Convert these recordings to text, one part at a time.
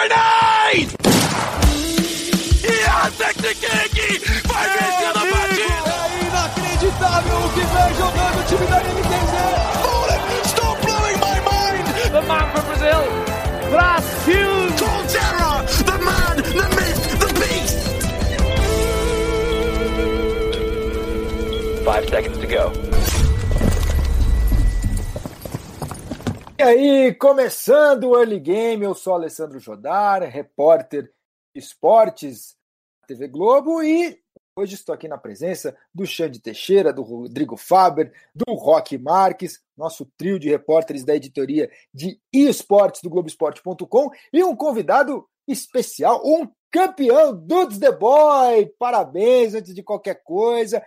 Grenade! E a Technique vai vencer a partida! É inacreditável o que vem jogando o time da NTZ! Stop blowing my mind! The man from Brazil, Brasil! Colterra, the man, the myth, the beast! Five seconds to go. E aí, começando o Early Game, eu sou Alessandro Jodar, repórter esportes da TV Globo e hoje estou aqui na presença do Xande Teixeira, do Rodrigo Faber, do Roque Marques, nosso trio de repórteres da editoria de esportes do Globoesporte.com e um convidado especial, um campeão Dudes the Boy. Parabéns antes de qualquer coisa.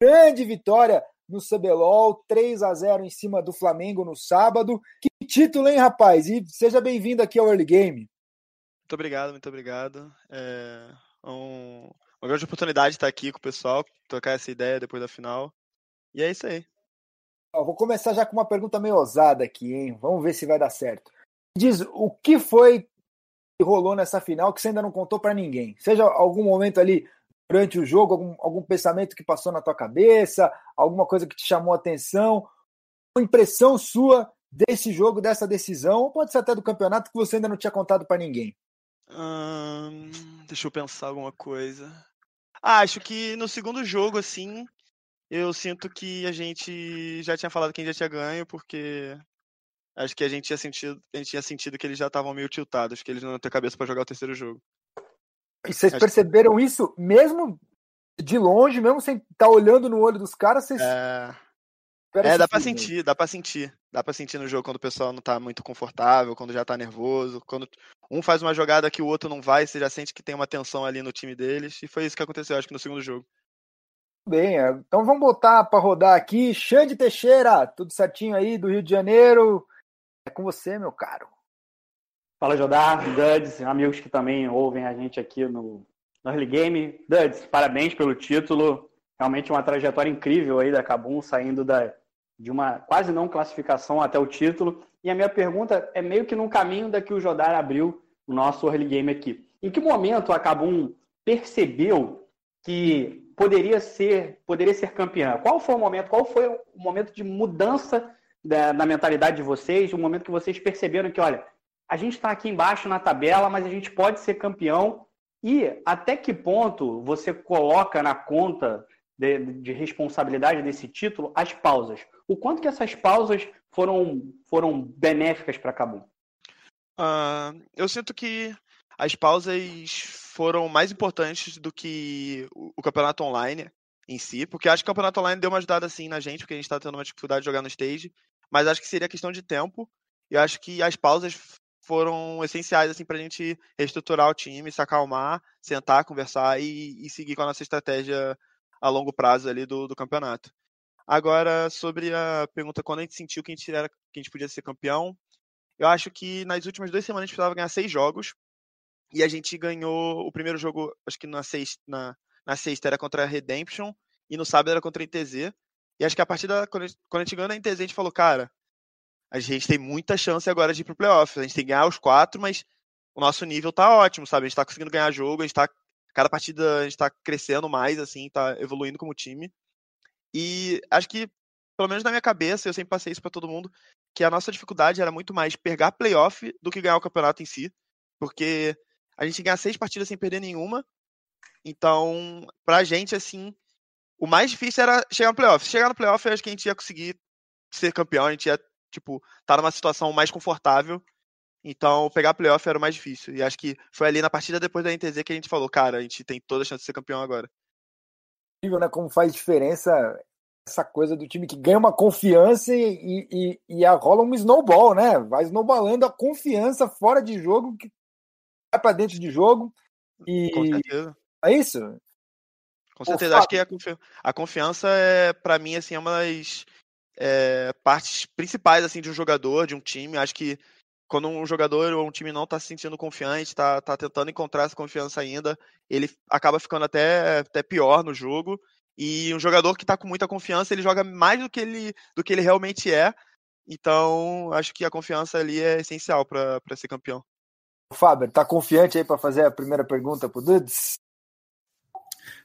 Grande vitória no CBLOL, 3 a 0 em cima do Flamengo no sábado. Que título, hein, rapaz? E seja bem-vindo aqui ao Early Game. Muito obrigado, muito obrigado. É um, uma grande oportunidade estar aqui com o pessoal, trocar essa ideia depois da final. E é isso aí. Ó, vou começar já com uma pergunta meio ousada aqui, hein? Vamos ver se vai dar certo. Diz, o que foi que rolou nessa final que você ainda não contou para ninguém? Seja algum momento ali durante o jogo, algum, algum pensamento que passou na tua cabeça, alguma coisa que te chamou a atenção, uma impressão sua desse jogo, dessa decisão, pode ser até do campeonato que você ainda não tinha contado para ninguém. Hum, deixa eu pensar alguma coisa. Ah, acho que no segundo jogo, assim, eu sinto que a gente já tinha falado quem já tinha ganho, porque acho que a gente tinha sentido, a gente tinha sentido que eles já estavam meio tiltados, que eles não iam ter cabeça para jogar o terceiro jogo. E vocês Acho- perceberam isso mesmo de longe, mesmo sem estar olhando no olho dos caras, vocês É, é dá pra sentir, dá pra sentir. Dá pra sentir no jogo quando o pessoal não tá muito confortável, quando já tá nervoso, quando um faz uma jogada que o outro não vai, você já sente que tem uma tensão ali no time deles, e foi isso que aconteceu, acho que no segundo jogo. Bem, é, então vamos botar para rodar aqui. Xande Teixeira, tudo certinho aí do Rio de Janeiro. É com você, meu caro. Fala Jodar, Duds, amigos que também ouvem a gente aqui no, no Early Game. Duds, parabéns pelo título. Realmente uma trajetória incrível aí da Cabum, saindo da, de uma quase não classificação até o título. E a minha pergunta é meio que no caminho da que o Jodar abriu o nosso Early Game aqui. Em que momento a Cabum percebeu que poderia ser, poderia ser campeã? Qual foi o momento? Qual foi o momento de mudança da, da mentalidade de vocês? O momento que vocês perceberam que, olha, a gente está aqui embaixo na tabela, mas a gente pode ser campeão. E até que ponto você coloca na conta de, de responsabilidade desse título as pausas? O quanto que essas pausas foram, foram benéficas para Cabo? Ah, eu sinto que as pausas foram mais importantes do que o, campeonato online em si, porque acho que o campeonato online deu uma ajudada assim na gente, porque a gente tá tendo uma dificuldade de jogar no stage, mas acho que seria questão de tempo, e acho que as pausas foram essenciais assim pra gente reestruturar o time, se acalmar, sentar, conversar e, e seguir com a nossa estratégia a longo prazo ali do, do campeonato. Agora, sobre a pergunta quando a gente sentiu que a gente, era, que a gente podia ser campeão, eu acho que nas últimas duas semanas a gente precisava ganhar seis jogos. E a gente ganhou o primeiro jogo, acho que na sexta, na, na sexta era contra a Redemption e no sábado era contra a ITZ. E acho que a partir da. Quando a gente, a ganhou na ITZ, a gente falou, cara, a gente tem muita chance agora de ir pro playoff. A gente tem que ganhar os quatro, mas o nosso nível tá ótimo, sabe? A gente tá conseguindo ganhar jogo, a gente tá. Cada partida a gente tá crescendo mais, assim, tá evoluindo como time. E acho que, pelo menos na minha cabeça, eu sempre passei isso para todo mundo, que a nossa dificuldade era muito mais pegar playoff do que ganhar o campeonato em si. Porque a gente ganha seis partidas sem perder nenhuma. Então, pra gente, assim, o mais difícil era chegar no playoff. Se chegar no playoff, eu acho que a gente ia conseguir ser campeão, a gente ia, tipo, tá numa situação mais confortável. Então, pegar playoff era o mais difícil. E acho que foi ali na partida depois da NTZ que a gente falou, cara, a gente tem toda a chance de ser campeão agora. Incrível, né? Como faz diferença essa coisa do time que ganha uma confiança e, e, e rola um snowball, né? Vai snowballando a confiança fora de jogo, que vai para dentro de jogo. E Com certeza. é isso? Com certeza. Acho que a, confi a confiança é, para mim, assim, é uma das é, partes principais assim, de um jogador, de um time. Acho que quando um jogador ou um time não está se sentindo confiante, está tá tentando encontrar essa confiança ainda, ele acaba ficando até, até pior no jogo. E um jogador que está com muita confiança, ele joga mais do que ele, do que ele realmente é. Então, acho que a confiança ali é essencial para ser campeão. Fábio, tá confiante aí para fazer a primeira pergunta pro Dudes?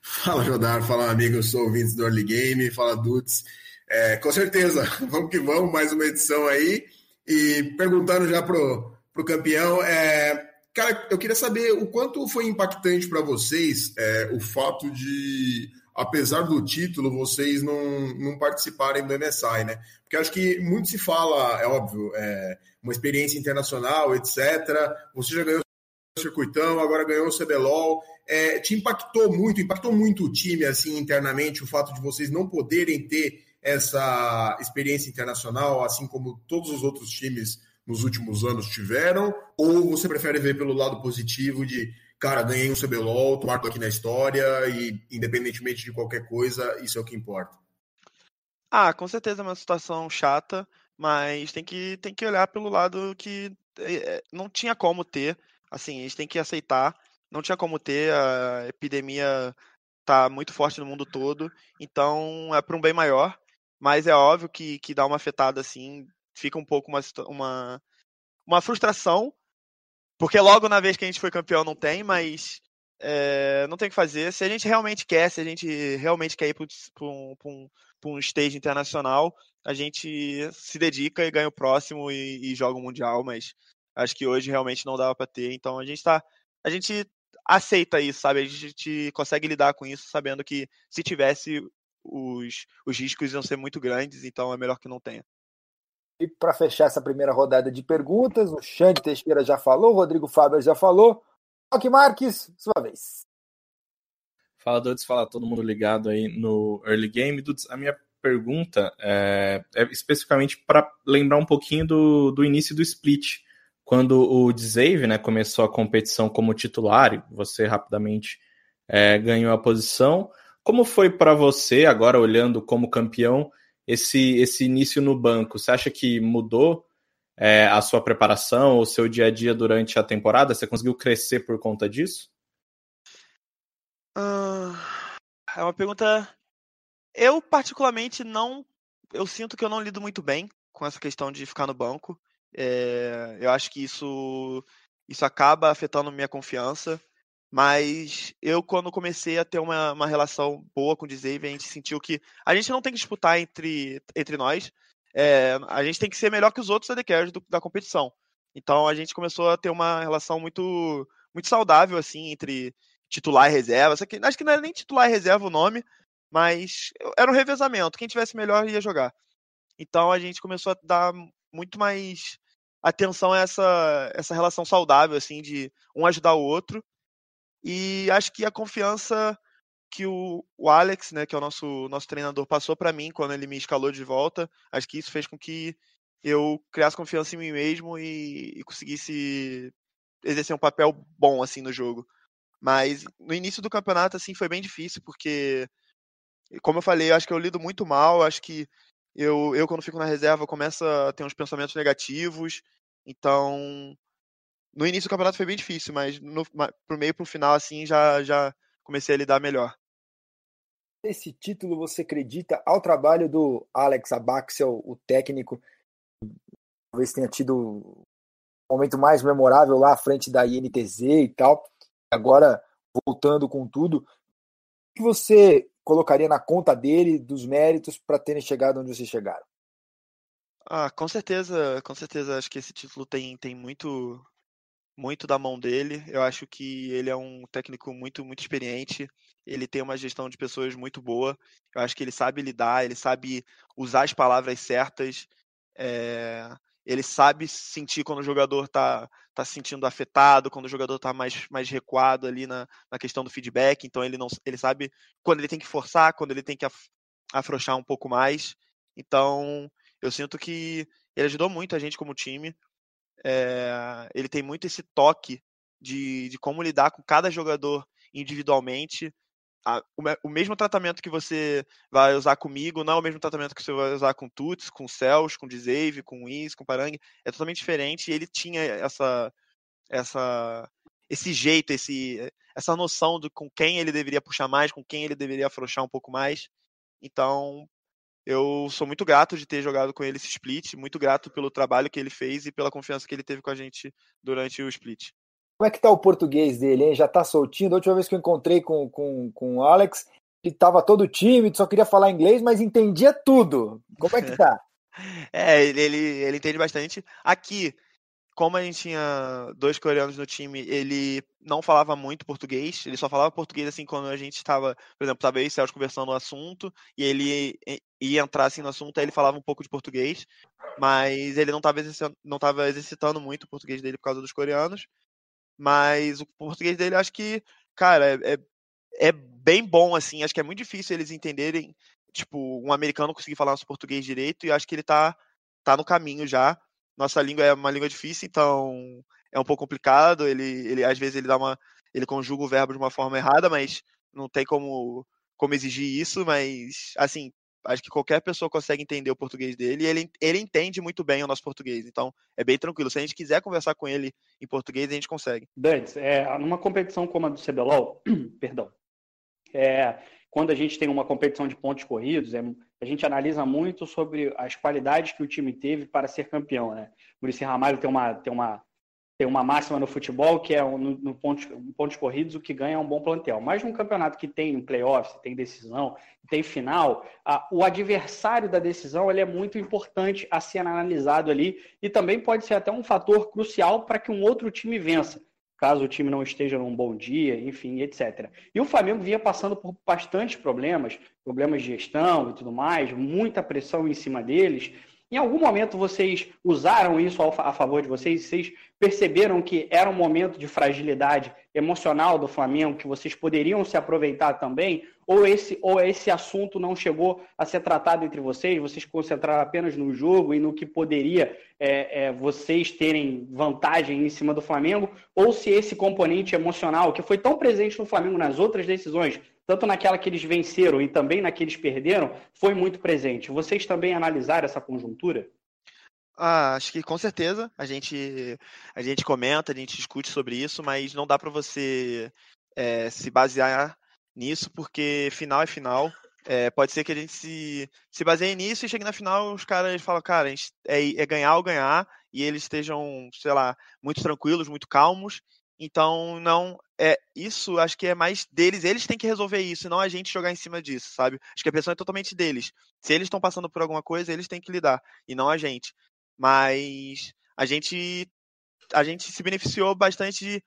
Fala, Jodar. Fala, amigo. Eu sou ouvinte do Early Game. Fala, Dudes. É, com certeza, vamos que vamos, mais uma edição aí. E perguntando já pro, pro campeão, é, cara, eu queria saber o quanto foi impactante para vocês é, o fato de, apesar do título, vocês não, não participarem do MSI, né? Porque acho que muito se fala, é óbvio, é, uma experiência internacional, etc. Você já ganhou o circuitão, agora ganhou o CBLOL. É, te impactou muito, impactou muito o time assim internamente o fato de vocês não poderem ter essa experiência internacional, assim como todos os outros times nos últimos anos tiveram? Ou você prefere ver pelo lado positivo de, cara, ganhei um CBLOL, tô marco aqui na história e, independentemente de qualquer coisa, isso é o que importa? Ah, com certeza é uma situação chata, mas tem que, tem que olhar pelo lado que é, não tinha como ter. Assim, a gente tem que aceitar. Não tinha como ter, a epidemia tá muito forte no mundo todo, então é para um bem maior. Mas é óbvio que, que dá uma afetada assim, fica um pouco uma, uma, uma frustração, porque logo na vez que a gente foi campeão não tem, mas é, não tem o que fazer. Se a gente realmente quer, se a gente realmente quer ir para um, um, um stage internacional, a gente se dedica e ganha o próximo e, e joga o Mundial, mas acho que hoje realmente não dava para ter, então a gente tá. A gente aceita isso, sabe? A gente consegue lidar com isso sabendo que se tivesse os, os riscos iam ser muito grandes, então é melhor que não tenha. E para fechar essa primeira rodada de perguntas, o Xande Teixeira já falou, o Rodrigo Fábio já falou. Roque Marques, sua vez. Fala, Dudes, fala todo mundo ligado aí no Early Game. Dudes, a minha pergunta é, é especificamente para lembrar um pouquinho do, do início do split, quando o Dzave né, começou a competição como titular, você rapidamente é, ganhou a posição. Como foi para você, agora olhando como campeão, esse, esse início no banco? Você acha que mudou é, a sua preparação, o seu dia a dia durante a temporada? Você conseguiu crescer por conta disso? Uh, é uma pergunta. Eu, particularmente, não. Eu sinto que eu não lido muito bem com essa questão de ficar no banco. É, eu acho que isso, isso acaba afetando minha confiança. Mas eu, quando comecei a ter uma, uma relação boa com o Dzave, a gente sentiu que a gente não tem que disputar entre, entre nós. É, a gente tem que ser melhor que os outros AD da competição. Então a gente começou a ter uma relação muito muito saudável assim entre titular e reserva. Acho que não era nem titular e reserva o nome, mas era um revezamento. Quem tivesse melhor ia jogar. Então a gente começou a dar muito mais atenção a essa, essa relação saudável, assim, de um ajudar o outro. E acho que a confiança que o, o Alex, né, que é o nosso, nosso treinador, passou para mim quando ele me escalou de volta, acho que isso fez com que eu criasse confiança em mim mesmo e, e conseguisse exercer um papel bom assim no jogo. Mas no início do campeonato assim foi bem difícil porque como eu falei, eu acho que eu lido muito mal, acho que eu, eu quando fico na reserva começo a ter uns pensamentos negativos. Então, no início do campeonato foi bem difícil, mas no, pro meio pro final, assim, já, já comecei a lidar melhor. Esse título você acredita ao trabalho do Alex Abaxel, o técnico, talvez tenha tido o momento mais memorável lá à frente da INTZ e tal, agora voltando com tudo, o que você colocaria na conta dele dos méritos para terem chegado onde vocês chegaram? Ah, com certeza, com certeza, acho que esse título tem, tem muito muito da mão dele. Eu acho que ele é um técnico muito, muito experiente. Ele tem uma gestão de pessoas muito boa. Eu acho que ele sabe lidar, ele sabe usar as palavras certas. É... Ele sabe sentir quando o jogador está tá se sentindo afetado, quando o jogador está mais, mais recuado ali na, na questão do feedback. Então ele não ele sabe quando ele tem que forçar, quando ele tem que afrouxar um pouco mais. Então eu sinto que ele ajudou muito a gente como time. É, ele tem muito esse toque de, de como lidar com cada jogador individualmente. A, o, o, mesmo tratamento que você vai usar comigo não é o mesmo tratamento que você vai usar com Tuts, com Cels, com Dzave, com Wiz, com Parang. É totalmente diferente e ele tinha essa, essa, esse jeito, esse, essa noção de com quem ele deveria puxar mais, com quem ele deveria afrouxar um pouco mais. Então, eu sou muito grato de ter jogado com ele esse split, muito grato pelo trabalho que ele fez e pela confiança que ele teve com a gente durante o split. Como é que tá o português dele, hein? Já tá soltinho? Da última vez que eu encontrei com, com, com o Alex, ele tava todo tímido, só queria falar inglês, mas entendia tudo. Como é que tá? é, ele, ele, ele entende bastante. Aqui, como a gente tinha dois coreanos no time, ele não falava muito português, ele só falava português assim quando a gente estava, por exemplo, e Celso conversando no assunto, e ele ia entrar assim no assunto, aí ele falava um pouco de português, mas ele não estava exercitando, não exercitando muito o português dele por causa dos coreanos. Mas o português dele, acho que, cara, é, é, é bem bom, assim. Acho que é muito difícil eles entenderem, tipo, um americano conseguir falar nosso português direito, e acho que ele tá, tá no caminho já nossa língua é uma língua difícil, então é um pouco complicado. Ele, ele às vezes ele dá uma, ele conjuga o verbo de uma forma errada, mas não tem como, como exigir isso. Mas assim, acho que qualquer pessoa consegue entender o português dele e ele, ele entende muito bem o nosso português. Então é bem tranquilo. Se a gente quiser conversar com ele em português, a gente consegue. Dantes, é, numa competição como a do CBLOL, perdão, é, quando a gente tem uma competição de pontos corridos, é, a gente analisa muito sobre as qualidades que o time teve para ser campeão. Né? Muricy Ramalho tem uma, tem, uma, tem uma máxima no futebol que é no, no pontos, pontos corridos o que ganha é um bom plantel. Mas num campeonato que tem playoffs, tem decisão, tem final, a, o adversário da decisão ele é muito importante a ser analisado ali e também pode ser até um fator crucial para que um outro time vença caso o time não esteja num bom dia, enfim, etc. E o Flamengo vinha passando por bastantes problemas, problemas de gestão e tudo mais, muita pressão em cima deles. Em algum momento vocês usaram isso a favor de vocês? Vocês perceberam que era um momento de fragilidade emocional do Flamengo que vocês poderiam se aproveitar também? Ou esse, ou esse assunto não chegou a ser tratado entre vocês? Vocês concentraram apenas no jogo e no que poderia é, é, vocês terem vantagem em cima do Flamengo? Ou se esse componente emocional, que foi tão presente no Flamengo nas outras decisões, tanto naquela que eles venceram e também na que eles perderam, foi muito presente. Vocês também analisaram essa conjuntura? Ah, acho que com certeza a gente a gente comenta, a gente discute sobre isso, mas não dá para você é, se basear nisso porque final é final. É, pode ser que a gente se, se baseie nisso e chegue na final os caras falam, cara, a gente é, é ganhar ou ganhar e eles estejam, sei lá, muito tranquilos, muito calmos então, não é isso, acho que é mais deles, eles têm que resolver isso, não a gente jogar em cima disso, sabe? Acho que a pressão é totalmente deles. Se eles estão passando por alguma coisa, eles têm que lidar, e não a gente. Mas a gente a gente se beneficiou bastante de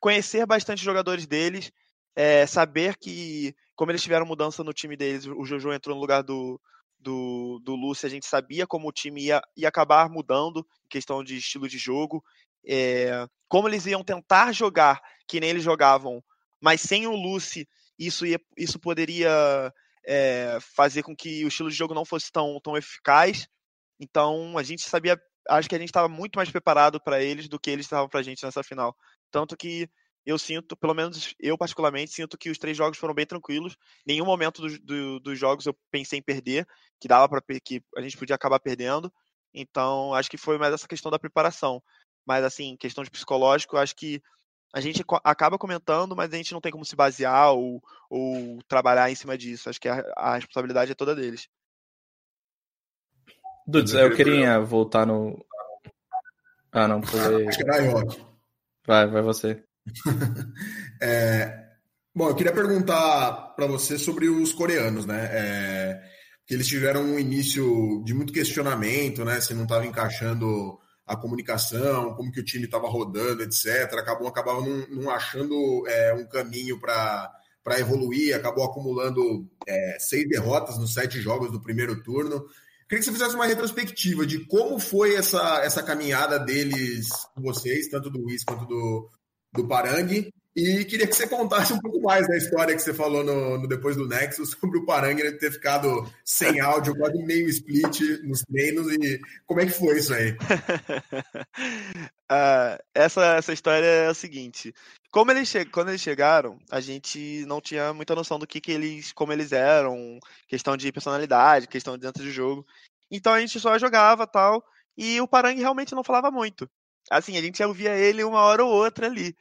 conhecer bastante jogadores deles, é, saber que, como eles tiveram mudança no time deles, o Jojo entrou no lugar do, do, do Lúcio, a gente sabia como o time ia, ia acabar mudando em questão de estilo de jogo é, como eles iam tentar jogar que nem eles jogavam, mas sem o Lucy, isso, ia, isso poderia é, fazer com que o estilo de jogo não fosse tão, tão eficaz. Então a gente sabia, acho que a gente estava muito mais preparado para eles do que eles estavam para a gente nessa final. Tanto que eu sinto, pelo menos eu particularmente, sinto que os três jogos foram bem tranquilos. Nenhum momento do, do, dos jogos eu pensei em perder, que dava para que a gente podia acabar perdendo. Então acho que foi mais essa questão da preparação. Mas, assim, questão de psicológico, acho que a gente acaba comentando, mas a gente não tem como se basear ou, ou trabalhar em cima disso. Acho que a, a responsabilidade é toda deles. Dudes, eu queria voltar no. Ah, não, pulei. Que vai, Vai, vai você. é, bom, eu queria perguntar para você sobre os coreanos, né? É, que eles tiveram um início de muito questionamento, né? Se não estava encaixando a comunicação, como que o time estava rodando, etc. Acabou, acabava não, não achando é, um caminho para evoluir, acabou acumulando é, seis derrotas nos sete jogos do primeiro turno. Queria que você fizesse uma retrospectiva de como foi essa, essa caminhada deles com vocês, tanto do Luiz quanto do, do Parangue, e queria que você contasse um pouco mais da história que você falou no, no depois do Nexus sobre o Parangue ter ficado sem áudio, quase meio split nos treinos e como é que foi isso aí? uh, essa, essa história é a seguinte. Como eles quando eles chegaram, a gente não tinha muita noção do que, que eles, como eles eram, questão de personalidade, questão de dentro do jogo. Então a gente só jogava tal, e o Parangue realmente não falava muito. Assim, a gente ouvia ele uma hora ou outra ali.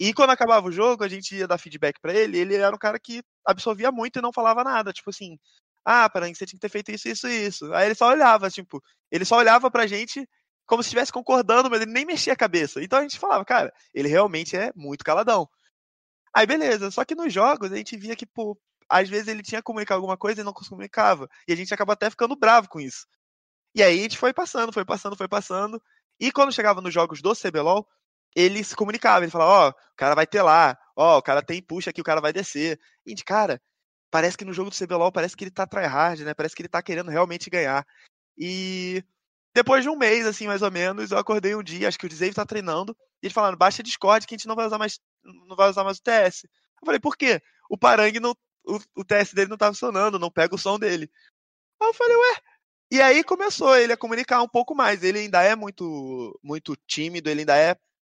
E quando acabava o jogo, a gente ia dar feedback para ele, ele era um cara que absorvia muito e não falava nada, tipo assim, ah, Parangue, você tinha que ter feito isso, isso, isso. Aí ele só olhava, tipo, ele só olhava pra gente como se estivesse concordando, mas ele nem mexia a cabeça. Então a gente falava, cara, ele realmente é muito caladão. Aí beleza, só que nos jogos a gente via que, pô, às vezes ele tinha que comunicar alguma coisa e não comunicava. E a gente acaba até ficando bravo com isso. E aí a gente foi passando, foi passando, foi passando. E quando chegava nos jogos do CBLOL, ele se comunicava, ele falava, ó, oh, o cara vai ter lá, ó, oh, o cara tem puxa aqui, o cara vai descer. E gente, cara, parece que no jogo do CBLOL parece que ele tá tryhard, né? Parece que ele tá querendo realmente ganhar. E depois de um mês, assim, mais ou menos, eu acordei um dia, acho que o Dave tá treinando, e ele falando, baixa Discord que a gente não vai usar mais, não vai usar mais o TS. Eu falei, por quê? O Parang não. O, o TS dele não tá funcionando, não pega o som dele. Aí eu falei, ué. E aí começou ele a comunicar um pouco mais. Ele ainda é muito, muito tímido, ele ainda é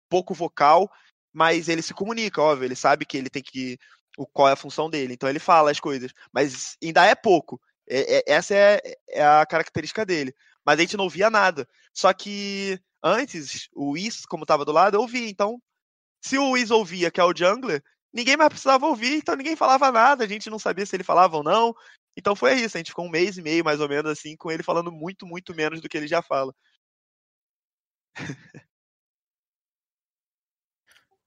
pouco vocal, mas ele se comunica, óbvio. Ele sabe que ele tem que. O, qual é a função dele. Então ele fala as coisas. Mas ainda é pouco. É, é, essa é, é, a característica dele. Mas a gente não ouvia nada. Só que antes, o Whis, como estava do lado, eu ouvia. Então, se o Whis ouvia, que é o jungler, ninguém mais precisava ouvir, então ninguém falava nada, a gente não sabia se ele falava ou não. Então foi isso, a gente ficou um mês e meio, mais ou menos, assim, com ele falando muito, muito menos do que ele já fala.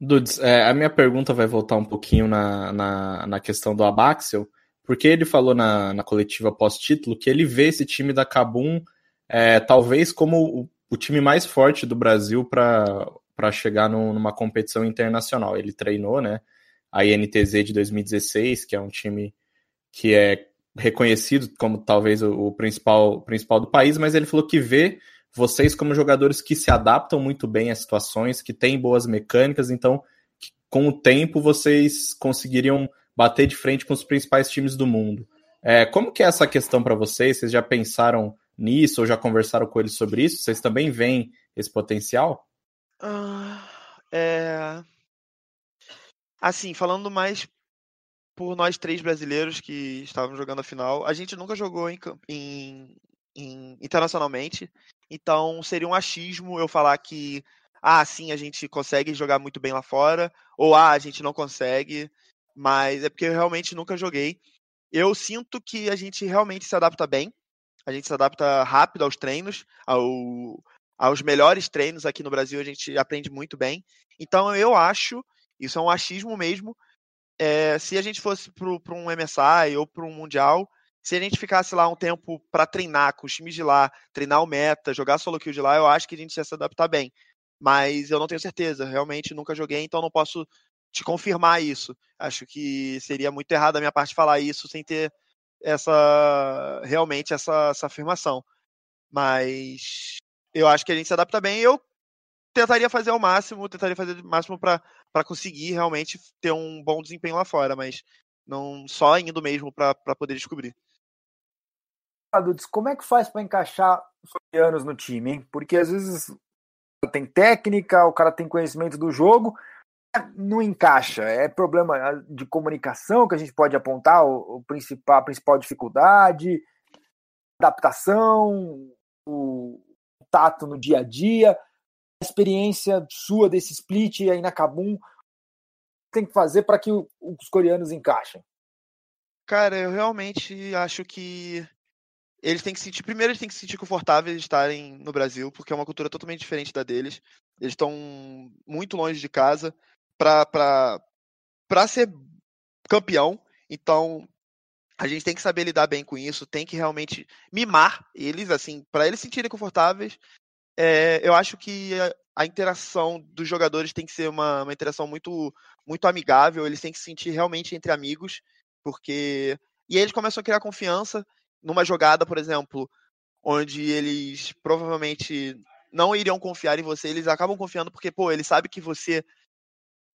Dudes, é, a minha pergunta vai voltar um pouquinho na, na, na questão do Abaxel, porque ele falou na, na coletiva pós-título que ele vê esse time da Cabum é, talvez como o, o, time mais forte do Brasil para chegar no, numa competição internacional. Ele treinou, né? A INTZ de 2016, que é um time que é reconhecido como talvez o, o principal, principal do país, mas ele falou que vê vocês como jogadores que se adaptam muito bem às situações, que têm boas mecânicas, então com o tempo vocês conseguiriam bater de frente com os principais times do mundo. É, como que é essa questão para vocês? Vocês já pensaram nisso ou já conversaram com eles sobre isso? Vocês também veem esse potencial? Uh, é... Assim, falando mais por nós três brasileiros que estavam jogando a final, a gente nunca jogou em, em, em, internacionalmente, então seria um achismo eu falar que ah, sim, a gente consegue jogar muito bem lá fora, ou ah, a gente não consegue mas é porque eu realmente nunca joguei. Eu sinto que a gente realmente se adapta bem, a gente se adapta rápido aos treinos, ao, aos melhores treinos aqui no Brasil, a gente aprende muito bem. Então eu acho, isso é um achismo mesmo, é, se a gente fosse para um MSI ou para um Mundial, se a gente ficasse lá um tempo para treinar com os times de lá, treinar o meta, jogar solo kill de lá, eu acho que a gente ia se adaptar bem. Mas eu não tenho certeza, realmente nunca joguei, então não posso te confirmar isso. Acho que seria muito errado da minha parte falar isso sem ter essa realmente essa, essa afirmação. Mas eu acho que a gente se adapta bem. Eu tentaria fazer ao máximo, tentaria fazer o máximo para conseguir realmente ter um bom desempenho lá fora, mas não só indo mesmo para poder descobrir. Adudes, como é que faz para encaixar os coreanos no time, hein? Porque às vezes tem técnica, o cara tem conhecimento do jogo, não encaixa. É problema de comunicação que a gente pode apontar, o, o principal, a principal dificuldade, adaptação, o tato no dia a dia, experiência sua desse split aí na Kabum tem que fazer para que os coreanos encaixem? Cara, eu realmente acho que eles têm que sentir. Primeiro, eles têm que se sentir confortáveis de estarem no Brasil, porque é uma cultura totalmente diferente da deles. Eles estão muito longe de casa para ser campeão. Então, a gente tem que saber lidar bem com isso, tem que realmente mimar eles, assim, para eles se sentirem confortáveis. É, eu acho que a, a, interação dos jogadores tem que ser uma, uma interação muito, muito amigável, eles têm que se sentir realmente entre amigos, porque. E aí eles começam a criar confiança numa jogada, por exemplo, onde eles provavelmente não iriam confiar em você, eles acabam confiando porque, pô, ele sabe que você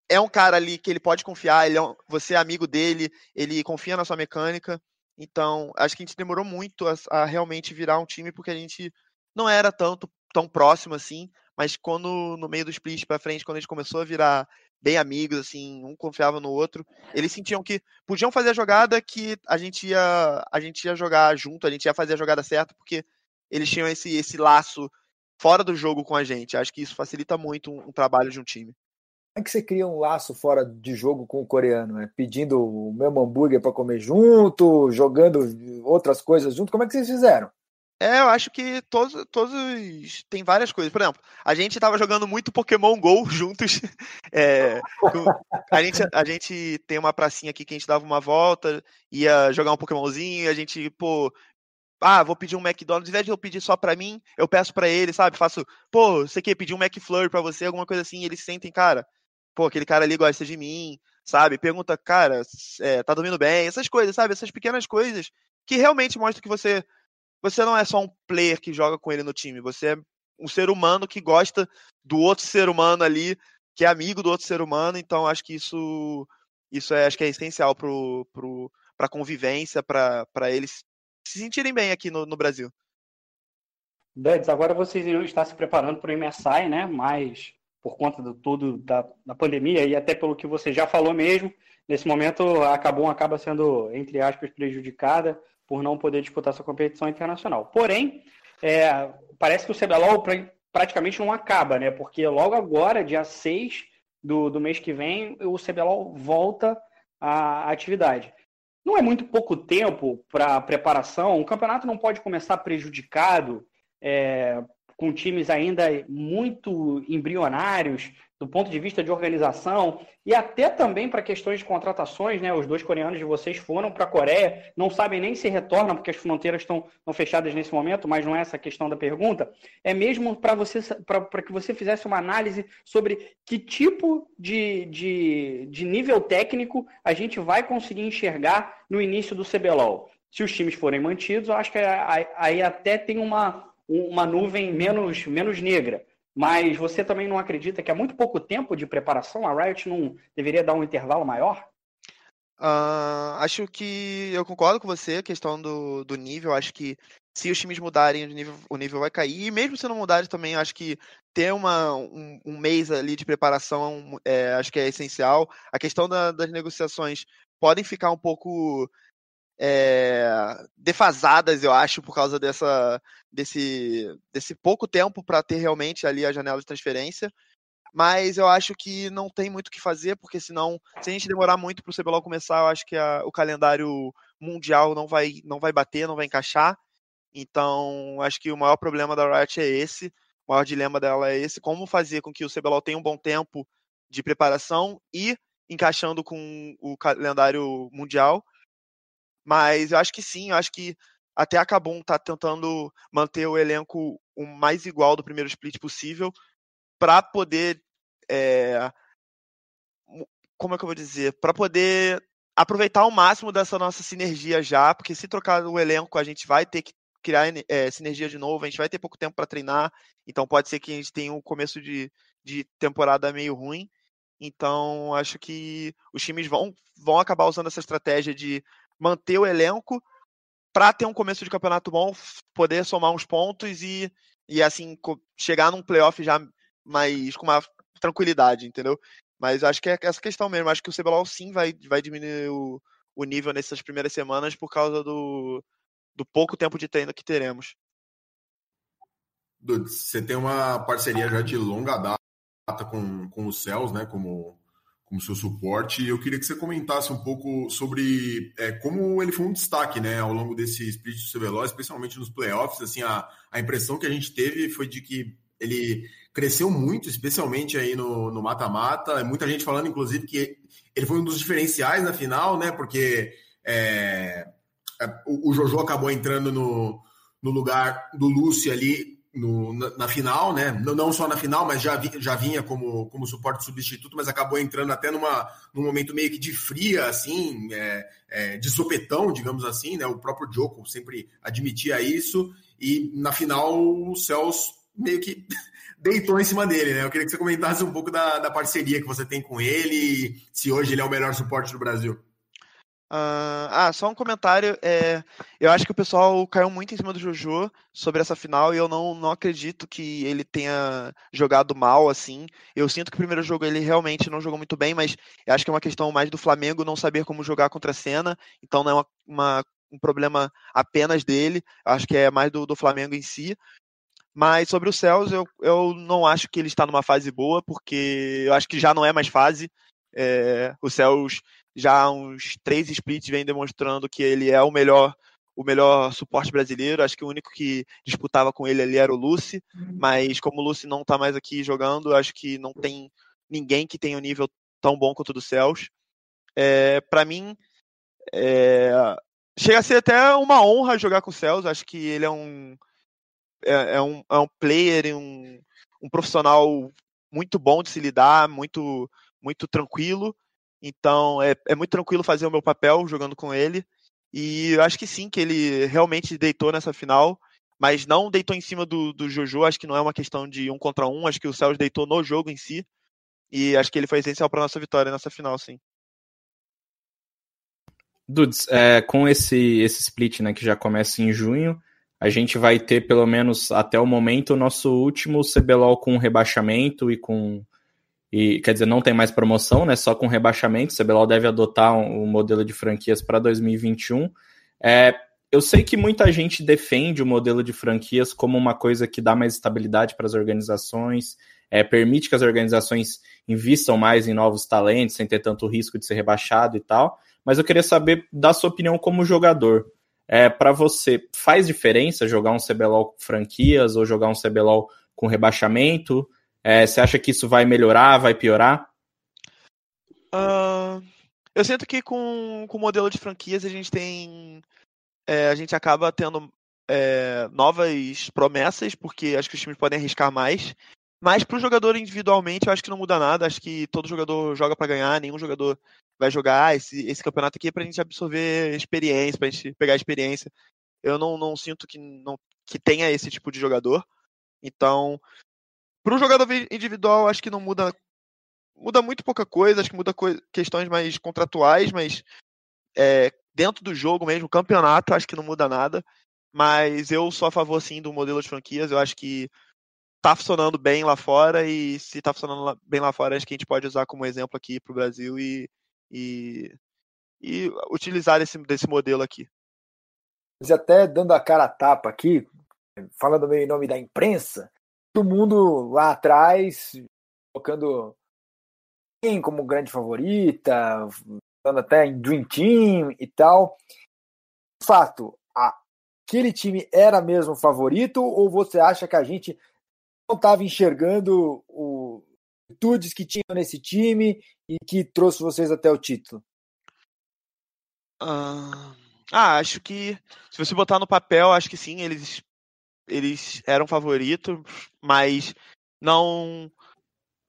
é um cara ali que ele pode confiar, ele é um, você é amigo dele, ele confia na sua mecânica. Então, acho que a gente demorou muito a, a realmente virar um time porque a gente não era tanto tão próximo assim, mas quando no meio do split para frente, quando a gente começou a virar bem amigos, assim, um confiava no outro, eles sentiam que podiam fazer a jogada que a gente ia a gente ia jogar junto, a gente ia fazer a jogada certa porque eles tinham esse esse laço fora do jogo com a gente. Acho que isso facilita muito um, um trabalho de um time. Como é que você cria um laço fora de jogo com o coreano? Né? Pedindo o mesmo hambúrguer para comer junto, jogando outras coisas junto? Como é que vocês fizeram? É, eu acho que todos, todos. Tem várias coisas. Por exemplo, a gente tava jogando muito Pokémon GO juntos. É, a, gente, a gente tem uma pracinha aqui que a gente dava uma volta, ia jogar um Pokémonzinho, a gente, pô. Ah, vou pedir um McDonald's. Ao invés de eu pedir só pra mim, eu peço pra ele, sabe? Faço, pô, você quer pedir um McFlurry pra você, alguma coisa assim, eles sentem, cara, pô, aquele cara ali gosta de mim, sabe? Pergunta, cara, é, tá dormindo bem? Essas coisas, sabe? Essas pequenas coisas que realmente mostram que você você não é só um player que joga com ele no time, você é um ser humano que gosta do outro ser humano ali, que é amigo do outro ser humano, então acho que isso isso é, acho que é essencial para pro, a convivência, para eles se sentirem bem aqui no, no Brasil. Duds, agora vocês irão estar se preparando para o MSI, né? Mas por conta do tudo da, da pandemia e até pelo que você já falou mesmo, nesse momento a Cabum acaba sendo, entre aspas, prejudicada por não poder disputar essa competição internacional. Porém, é, parece que o CBLOL praticamente não acaba, né? Porque logo agora, dia 6 do, do mês que vem, o CBLOL volta à atividade. Não é muito pouco tempo para preparação. O campeonato não pode começar prejudicado é, com times ainda muito embrionários do ponto de vista de organização e até também para questões de contratações, né? Os dois coreanos de vocês foram para a Coreia, não sabem nem se retornam porque as fronteiras estão, fechadas nesse momento, mas não é essa a questão da pergunta. É mesmo para você para que você fizesse uma análise sobre que tipo de, de, de nível técnico a gente vai conseguir enxergar no início do CBLOL. Se os times forem mantidos, eu acho que aí até tem uma, uma nuvem menos, menos negra. Mas você também não acredita que há muito pouco tempo de preparação a Riot não deveria dar um intervalo maior? Uh, acho que eu concordo com você, a questão do, do nível. Acho que se os times mudarem, o nível, o nível vai cair. E mesmo se não mudarem também, acho que ter uma, um, um mês ali de preparação é, acho que é essencial. A questão da, das negociações podem ficar um pouco é, defasadas, eu acho, por causa dessa, desse, desse pouco tempo para ter realmente ali a janela de transferência. Mas eu acho que não tem muito o que fazer, porque senão, se a gente demorar muito para o CBLOL começar, eu acho que a, o calendário mundial não vai, não vai bater, não vai encaixar. Então, acho que o maior problema da Riot é esse, o maior dilema dela é esse, como fazer com que o CBLOL tenha um bom tempo de preparação e encaixando com o calendário mundial, mas eu acho que sim, eu acho que até a Kabum tá tentando manter o elenco o mais igual do primeiro split possível para poder. É, como é que eu vou dizer? Para poder aproveitar o máximo dessa nossa sinergia já, porque se trocar o elenco, a gente vai ter que criar é, sinergia de novo, a gente vai ter pouco tempo para treinar, então pode ser que a gente tenha um começo de, de temporada meio ruim. Então, acho que os times vão, vão acabar usando essa estratégia de manter o elenco para ter um começo de campeonato bom, poder somar uns pontos e, e assim chegar num playoff já mais com uma tranquilidade, entendeu? Mas acho que é essa questão mesmo. Acho que o CBLOL sim vai, vai diminuir o, o nível nessas primeiras semanas por causa do, do pouco tempo de treino que teremos. Você tem uma parceria já de longa data com, com os Céus, né? Como como seu suporte. Eu queria que você comentasse um pouco sobre é, como ele foi um destaque né, ao longo desse split do CBLOL, especialmente nos playoffs. Assim, a, a impressão que a gente teve foi de que ele cresceu muito, especialmente aí no mata-mata. Muita gente falando, inclusive, que ele foi um dos diferenciais na final, né? Porque é, é o, o Jojo acabou entrando no, no lugar do Lúcio ali no, na, na, final, né? Não, não, só na final, mas já, vi, já vinha como, como suporte substituto, mas acabou entrando até numa, num momento meio que de fria, assim, é, é, de sopetão, digamos assim, né? O próprio Joko sempre admitia isso, e na final o Celso meio que deitou em cima dele, né? Eu queria que você comentasse um pouco da, da parceria que você tem com ele, se hoje ele é o melhor suporte do Brasil. Uh, ah, só um comentário. É, eu acho que o pessoal caiu muito em cima do Jojo sobre essa final e eu não, não acredito que ele tenha jogado mal assim. Eu sinto que o primeiro jogo ele realmente não jogou muito bem, mas eu acho que é uma questão mais do Flamengo não saber como jogar contra a cena, então não é uma, uma, um problema apenas dele, eu acho que é mais do, do Flamengo em si. Mas sobre o Céus, eu, eu não acho que ele está numa fase boa, porque eu acho que já não é mais fase. É, o Céus já há uns três splits vem demonstrando que ele é o melhor o melhor suporte brasileiro. Acho que o único que disputava com ele ali era o Lucy, mas como o Lucy não está mais aqui jogando, acho que não tem ninguém que tenha um nível tão bom quanto o do Céus. É, para mim, é, chega a ser até uma honra jogar com o Céus. Acho que ele é um é, é um, é um player um, um profissional muito bom de se lidar, muito muito tranquilo. Então é, é muito tranquilo fazer o meu papel jogando com ele. E eu acho que sim, que ele realmente deitou nessa final, mas não deitou em cima do, do Jojo. Acho que não é uma questão de um contra um. Acho que o Celso deitou no jogo em si. E acho que ele foi essencial para nossa vitória nessa final, sim. Dudes, é, com esse, esse split né, que já começa em junho, a gente vai ter, pelo menos até o momento, o nosso último CBLOL com rebaixamento e com. E, quer dizer, não tem mais promoção, né? Só com rebaixamento. O CBLOL deve adotar um, um modelo de franquias para 2021. É, eu sei que muita gente defende o modelo de franquias como uma coisa que dá mais estabilidade para as organizações, é, permite que as organizações investam mais em novos talentos, sem ter tanto risco de ser rebaixado e tal. Mas eu queria saber da sua opinião como jogador. É, para você, faz diferença jogar um CBLOL com franquias ou jogar um CBLOL com rebaixamento? É, você acha que isso vai melhorar, vai piorar? Uh, eu sinto que com, com o modelo de franquias a gente tem. É, a gente acaba tendo é, novas promessas, porque acho que os times podem arriscar mais. Mas para o jogador individualmente, eu acho que não muda nada. Acho que todo jogador joga para ganhar, nenhum jogador vai jogar esse, esse campeonato aqui para a gente absorver experiência, para a gente pegar experiência. Eu não, não sinto que, não, que tenha esse tipo de jogador. Então, para o jogador individual, acho que não muda muda muito pouca coisa, acho que muda questões mais contratuais, mas é, dentro do jogo mesmo, campeonato, acho que não muda nada. Mas eu sou a favor, sim, do modelo de franquias. Eu acho que tá funcionando bem lá fora e se tá funcionando bem lá fora, acho que a gente pode usar como exemplo aqui para o Brasil e, e, e utilizar esse, desse modelo aqui. Mas até dando a cara a tapa aqui, falando em nome da imprensa, todo mundo lá atrás colocando quem como grande favorita, falando até em Dream Team e tal. Fato, aquele time era mesmo favorito ou você acha que a gente não estava enxergando o virtudes que tinham nesse time e que trouxe vocês até o título? Ah, acho que se você botar no papel, acho que sim, eles eles eram favoritos, mas não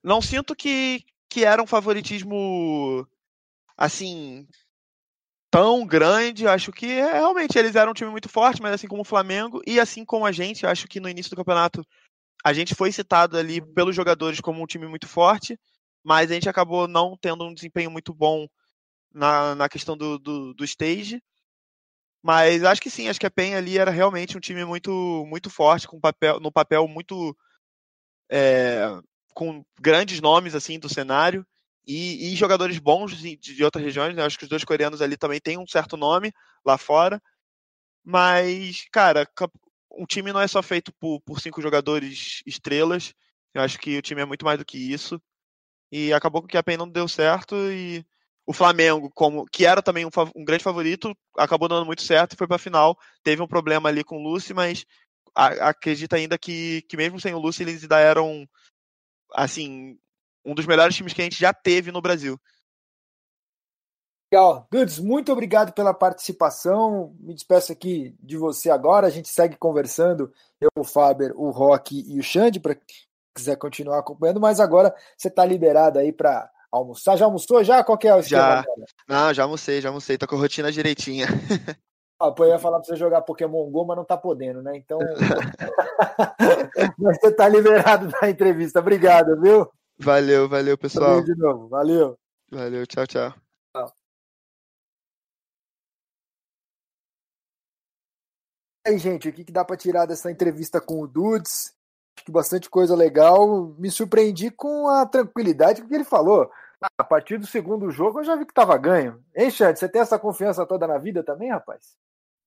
não sinto que que era um favoritismo assim tão grande. Acho que é, realmente eles eram um time muito forte, mas assim como o Flamengo e assim como a gente, acho que no início do campeonato a gente foi citado ali pelos jogadores como um time muito forte, mas a gente acabou não tendo um desempenho muito bom na, na questão do, do, do stage. Mas acho que sim, acho que a PEN ali era realmente um time muito muito forte, com papel, no papel muito. É, com grandes nomes assim do cenário e, e jogadores bons de, de, outras regiões. Né? Acho que os dois coreanos ali também têm um certo nome lá fora. Mas, cara, um time não é só feito por, por cinco jogadores estrelas. Eu acho que o time é muito mais do que isso. E acabou que a PEN não deu certo e o Flamengo, como que era também um, um grande favorito, acabou dando muito certo e foi para a final. Teve um problema ali com o Lucy, mas a, acredita ainda que, que mesmo sem o Lucy eles ainda eram assim um dos melhores times que a gente já teve no Brasil. Legal. Dudes, muito obrigado pela participação. Me despeço aqui de você agora. A gente segue conversando, eu, o Faber, o Rock e o Xande, para quiser continuar acompanhando, mas agora você está liberado aí para almoçar. Já almoçou já? Qual que é o esquema? Já. Não, já almocei, já almocei. Tô com a rotina direitinha. Ah, pô, eu ia falar para você jogar Pokémon GO, mas não tá podendo, né? Então. você tá liberado da entrevista. Obrigado, viu? Valeu, valeu, pessoal. de novo. Valeu. Valeu, tchau, tchau. aí, gente, o que, que dá para tirar dessa entrevista com o Dudes? Bastante coisa legal. Me surpreendi com a tranquilidade que ele falou. A partir do segundo jogo eu já vi que tava ganho. Hein, Xande? Você tem essa confiança toda na vida também, rapaz?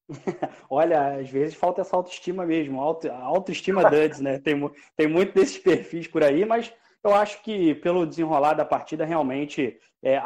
Olha, às vezes falta essa autoestima mesmo, auto, autoestima Duds, né? Tem, tem muito desses perfis por aí, mas eu acho que pelo desenrolar da partida, realmente é,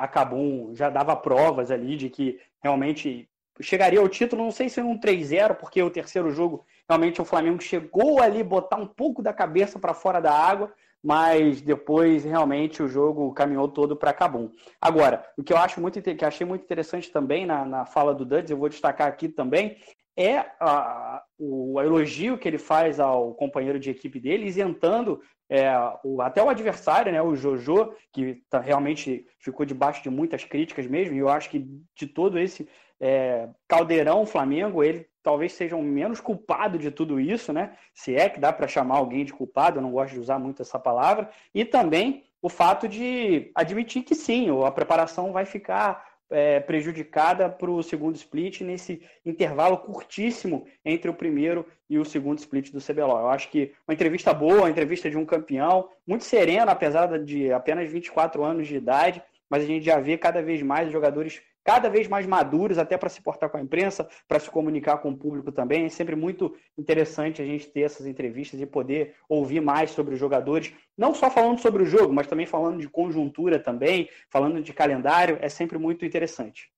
já dava provas ali de que realmente chegaria ao título, não sei se um 3-0, porque o terceiro jogo realmente o Flamengo chegou ali botar um pouco da cabeça para fora da água, mas depois realmente o jogo caminhou todo para Cabum. Agora, o que eu acho muito que achei muito interessante também na, na fala do Duds, eu vou destacar aqui também, é a, o elogio que ele faz ao companheiro de equipe dele, isentando é, o, até o adversário, né, o Jojo, que tá, realmente ficou debaixo de muitas críticas mesmo, e eu acho que de todo esse é, caldeirão Flamengo, ele talvez seja o menos culpado de tudo isso, né? Se é que dá para chamar alguém de culpado, eu não gosto de usar muito essa palavra, e também o fato de admitir que sim, a preparação vai ficar é, prejudicada para o segundo split nesse intervalo curtíssimo entre o primeiro e o segundo split do CBLOL. Eu acho que uma entrevista boa, uma entrevista de um campeão, muito serena, apesar de apenas 24 anos de idade, mas a gente já vê cada vez mais jogadores cada vez mais maduros, até para se portar com a imprensa, para se comunicar com o público também. É sempre muito interessante a gente ter essas entrevistas e poder ouvir mais sobre os jogadores, não só falando sobre o jogo, mas também falando de conjuntura também, falando de calendário, é sempre muito interessante.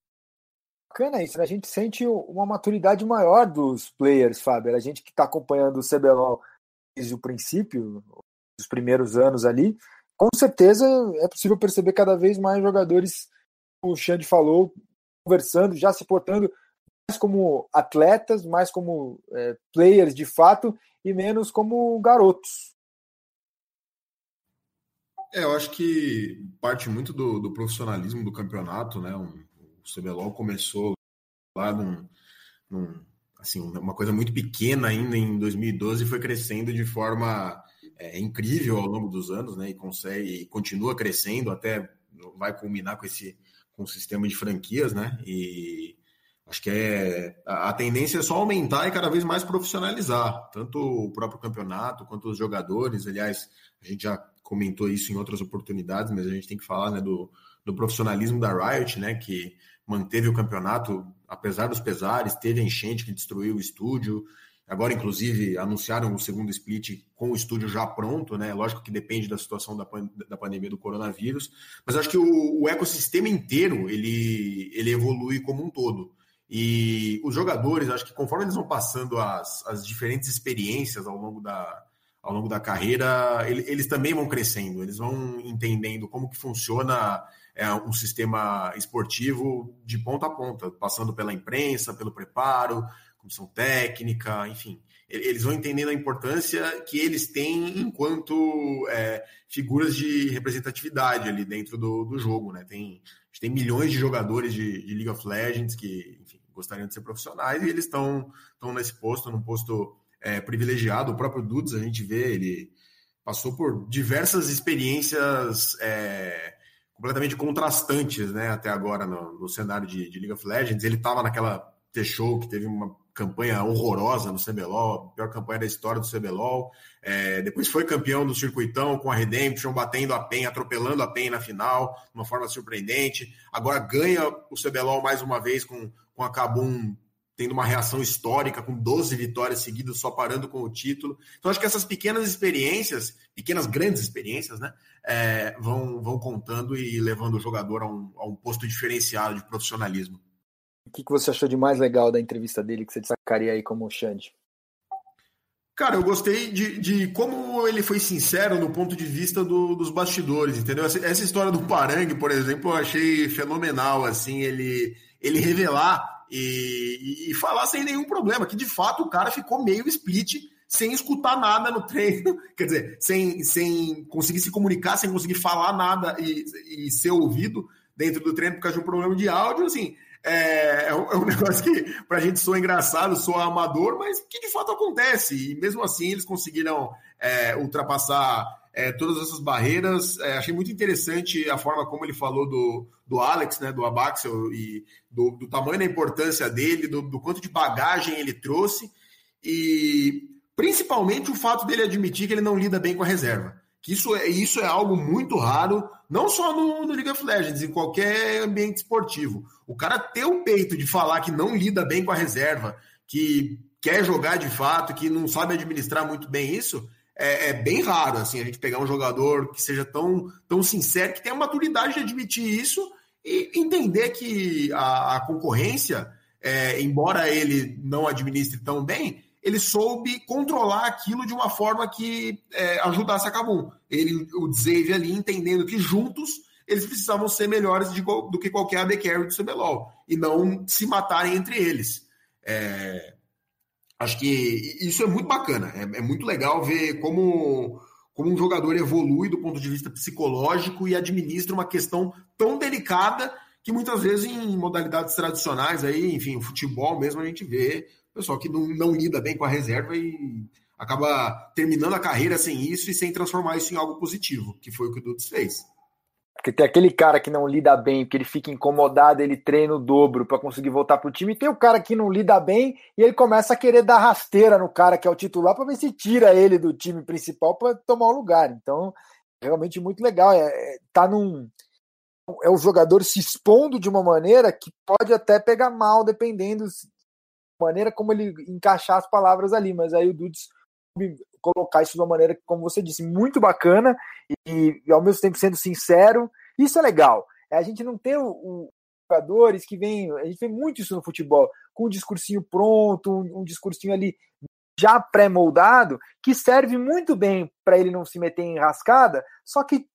Bacana isso, né? a gente sente uma maturidade maior dos players, Fábio. A gente que está acompanhando o CBLOL desde o princípio, os primeiros anos ali, com certeza é possível perceber cada vez mais jogadores o Xande falou, conversando, já se portando mais como atletas, mais como é, players de fato e menos como garotos. É, eu acho que parte muito do, do profissionalismo do campeonato, né? Um, o CBLOL começou lá num, num, assim, uma coisa muito pequena ainda em 2012 e foi crescendo de forma é, incrível ao longo dos anos, né? E consegue, e continua crescendo até vai culminar com esse com o sistema de franquias, né? E acho que é a, tendência é só aumentar e cada vez mais profissionalizar, tanto o próprio campeonato quanto os jogadores. Aliás, a gente já comentou isso em outras oportunidades, mas a gente tem que falar né, do, do profissionalismo da Riot, né? Que manteve o campeonato, apesar dos pesares, teve a enchente que destruiu o estúdio, Agora, inclusive, anunciaram o segundo split com o estúdio já pronto, né? Lógico que depende da situação da, da pandemia do coronavírus, mas acho que o, o, ecossistema inteiro ele, ele evolui como um todo. E os jogadores, acho que conforme eles vão passando as, as diferentes experiências ao longo da, ao longo da carreira, ele, eles também vão crescendo, eles vão entendendo como que funciona é, um sistema esportivo de ponta a ponta, passando pela imprensa, pelo preparo, comissão técnica, enfim. Eles vão entendendo a importância que eles têm enquanto é, figuras de representatividade ali dentro do, do jogo, né? Tem, tem milhões de jogadores de, de League of Legends que, enfim, gostariam de ser profissionais e eles estão nesse posto, num posto é, privilegiado. O próprio Dudes, a gente vê, ele passou por diversas experiências é, completamente contrastantes, né? Até agora no, no cenário de, de League of Legends. Ele estava naquela T-Show que teve uma campanha horrorosa no CBLOL, pior campanha da história do CBLOL. É, depois foi campeão do circuitão com a Redemption, batendo a PEN, atropelando a PEN na final, de uma forma surpreendente. Agora ganha o CBLOL mais uma vez com, com a Kabum tendo uma reação histórica, com 12 vitórias seguidas, só parando com o título. Então, acho que essas pequenas experiências, pequenas grandes experiências, né, é, vão, vão contando e levando o jogador a um, a um posto diferenciado de profissionalismo. O que, que você achou de mais legal da entrevista dele que você destacaria aí como Xande? Cara, eu gostei de, de, como ele foi sincero no ponto de vista do, dos bastidores, entendeu? Essa, essa, história do Parangue, por exemplo, eu achei fenomenal, assim, ele, ele revelar e, e, e falar sem nenhum problema, que de fato o cara ficou meio split sem escutar nada no treino, quer dizer, sem, sem conseguir se comunicar, sem conseguir falar nada e, e ser ouvido dentro do treino por causa de um problema de áudio, assim, é, é, um, é um negócio que para a gente soa engraçado, soa amador, mas que de fato acontece. E mesmo assim eles conseguiram é, ultrapassar é, todas essas barreiras. É, achei muito interessante a forma como ele falou do, do Alex, né, do Abaxel, e do, do tamanho da importância dele, do, do quanto de bagagem ele trouxe, e principalmente o fato dele admitir que ele não lida bem com a reserva que isso é, isso é algo muito raro, não só no, no, League of Legends, em qualquer ambiente esportivo. O cara ter o peito de falar que não lida bem com a reserva, que quer jogar de fato, que não sabe administrar muito bem isso, é, é bem raro, assim, a gente pegar um jogador que seja tão, tão sincero, que tenha maturidade de admitir isso e entender que a, a concorrência é, embora ele não administre tão bem, ele soube controlar aquilo de uma forma que é, ajudasse a Cabum. Ele, o Xavier ali, entendendo que juntos eles precisavam ser melhores de, do que qualquer AD Carry do CBLOL e não se matarem entre eles. É, acho que isso é muito bacana, é, é, muito legal ver como, como um jogador evolui do ponto de vista psicológico e administra uma questão tão delicada que muitas vezes em modalidades tradicionais, aí, enfim, futebol mesmo, a gente vê pessoal que não, não lida bem com a reserva e acaba terminando a carreira sem isso e sem transformar isso em algo positivo, que foi o que o Dudes fez. Porque tem aquele cara que não lida bem, que ele fica incomodado, ele treina o dobro para conseguir voltar pro time, e tem o cara que não lida bem e ele começa a querer dar rasteira no cara que é o titular para ver se tira ele do time principal para tomar o lugar. Então, realmente muito legal. É, é, tá num. É o jogador se expondo de uma maneira que pode até pegar mal, dependendo da maneira como ele encaixar as palavras ali. Mas aí o Dudes colocar isso de uma maneira, como você disse, muito bacana e, e ao mesmo tempo sendo sincero. Isso é legal. É, a gente não tem o, o jogadores que vem, a gente vê muito isso no futebol, com um discursinho pronto, um, um discursinho ali já pré-moldado, que serve muito bem para ele não se meter em rascada, só que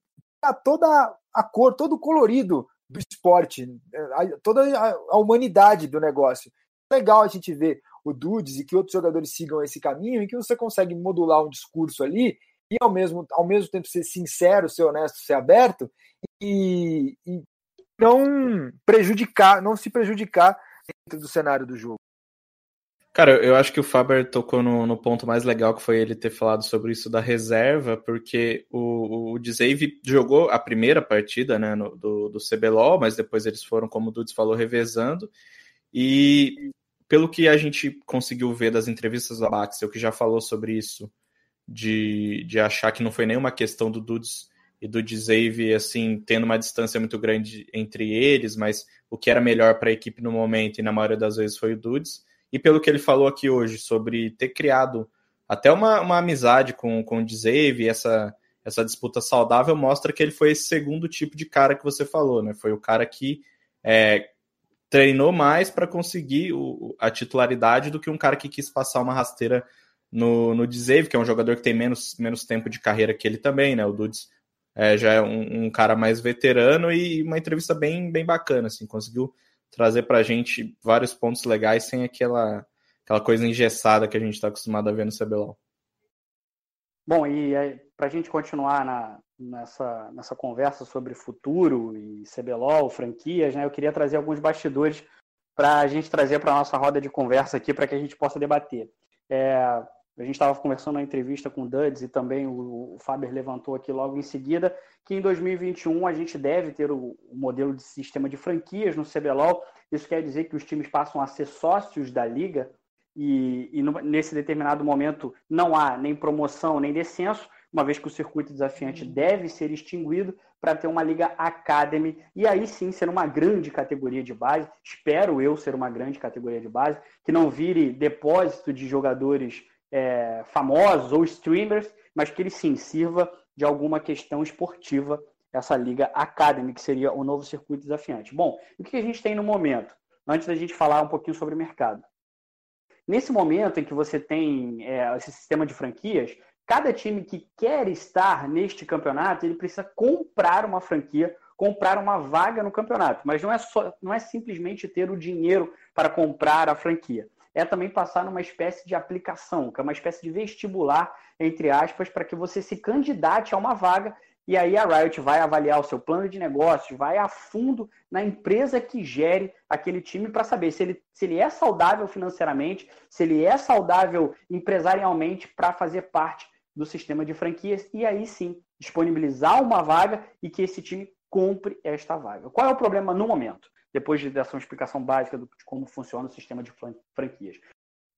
tá toda a cor, todo o colorido do esporte, é, toda a humanidade do negócio. Legal a gente ver o Dudes e que outros jogadores sigam esse caminho e que você consegue modular um discurso ali e ao mesmo, ao mesmo tempo ser sincero, ser honesto, ser aberto e, e não prejudicar, não se prejudicar dentro do cenário do jogo. Cara, eu acho que o Faber tocou no, no, ponto mais legal, que foi ele ter falado sobre isso da reserva, porque o, o Dzave jogou a primeira partida né, no, do, do CBLOL, mas depois eles foram, como o Dudes falou, revezando. E pelo que a gente conseguiu ver das entrevistas do Axel, que já falou sobre isso, de, de achar que não foi nenhuma questão do Dudes e do Dzave, assim, tendo uma distância muito grande entre eles, mas o que era melhor para a equipe no momento, e na maioria das vezes foi o Dudes. E pelo que ele falou aqui hoje, sobre ter criado até uma, uma amizade com, com o Dzave, essa, essa disputa saudável, mostra que ele foi esse segundo tipo de cara que você falou, né? Foi o cara que é, treinou mais para conseguir o, a titularidade do que um cara que quis passar uma rasteira no, no Dzave, que é um jogador que tem menos, menos tempo de carreira que ele também, né? O Dudes é, já é um, um, cara mais veterano e uma entrevista bem, bem bacana, assim, conseguiu trazer para a gente vários pontos legais sem aquela, aquela coisa engessada que a gente está acostumado a ver no CBLOL. Bom, e para a gente continuar na, nessa, nessa conversa sobre futuro e CBLOL, franquias, né, eu queria trazer alguns bastidores para a gente trazer para a nossa roda de conversa aqui, para que a gente possa debater. É, a gente estava conversando na entrevista com o Duds e também o, o Faber levantou aqui logo em seguida que em 2021 a gente deve ter o, o, modelo de sistema de franquias no CBLOL. Isso quer dizer que os times passam a ser sócios da liga e, e no, nesse determinado momento não há nem promoção nem descenso, uma vez que o circuito desafiante deve ser extinguido para ter uma liga academy e aí sim ser uma grande categoria de base. Espero eu ser uma grande categoria de base que não vire depósito de jogadores é, famosos ou streamers, mas que ele sim sirva de alguma questão esportiva essa liga academy que seria o novo circuito desafiante. Bom, o que a gente tem no momento? Antes da gente falar um pouquinho sobre o mercado. Nesse momento em que você tem é, esse sistema de franquias, Cada time que quer estar neste campeonato, ele precisa comprar uma franquia, comprar uma vaga no campeonato. Mas não é, só, não é simplesmente ter o dinheiro para comprar a franquia. É também passar numa espécie de aplicação, que é uma espécie de vestibular, entre aspas, para que você se candidate a uma vaga e aí a Riot vai avaliar o seu plano de negócios, vai a fundo na empresa que gere aquele time para saber se ele, se ele é saudável financeiramente, se ele é saudável empresarialmente para fazer parte do sistema de franquias e aí sim disponibilizar uma vaga e que esse time compre esta vaga. Qual é o problema no momento? Depois dessa explicação básica de como funciona o sistema de franquias.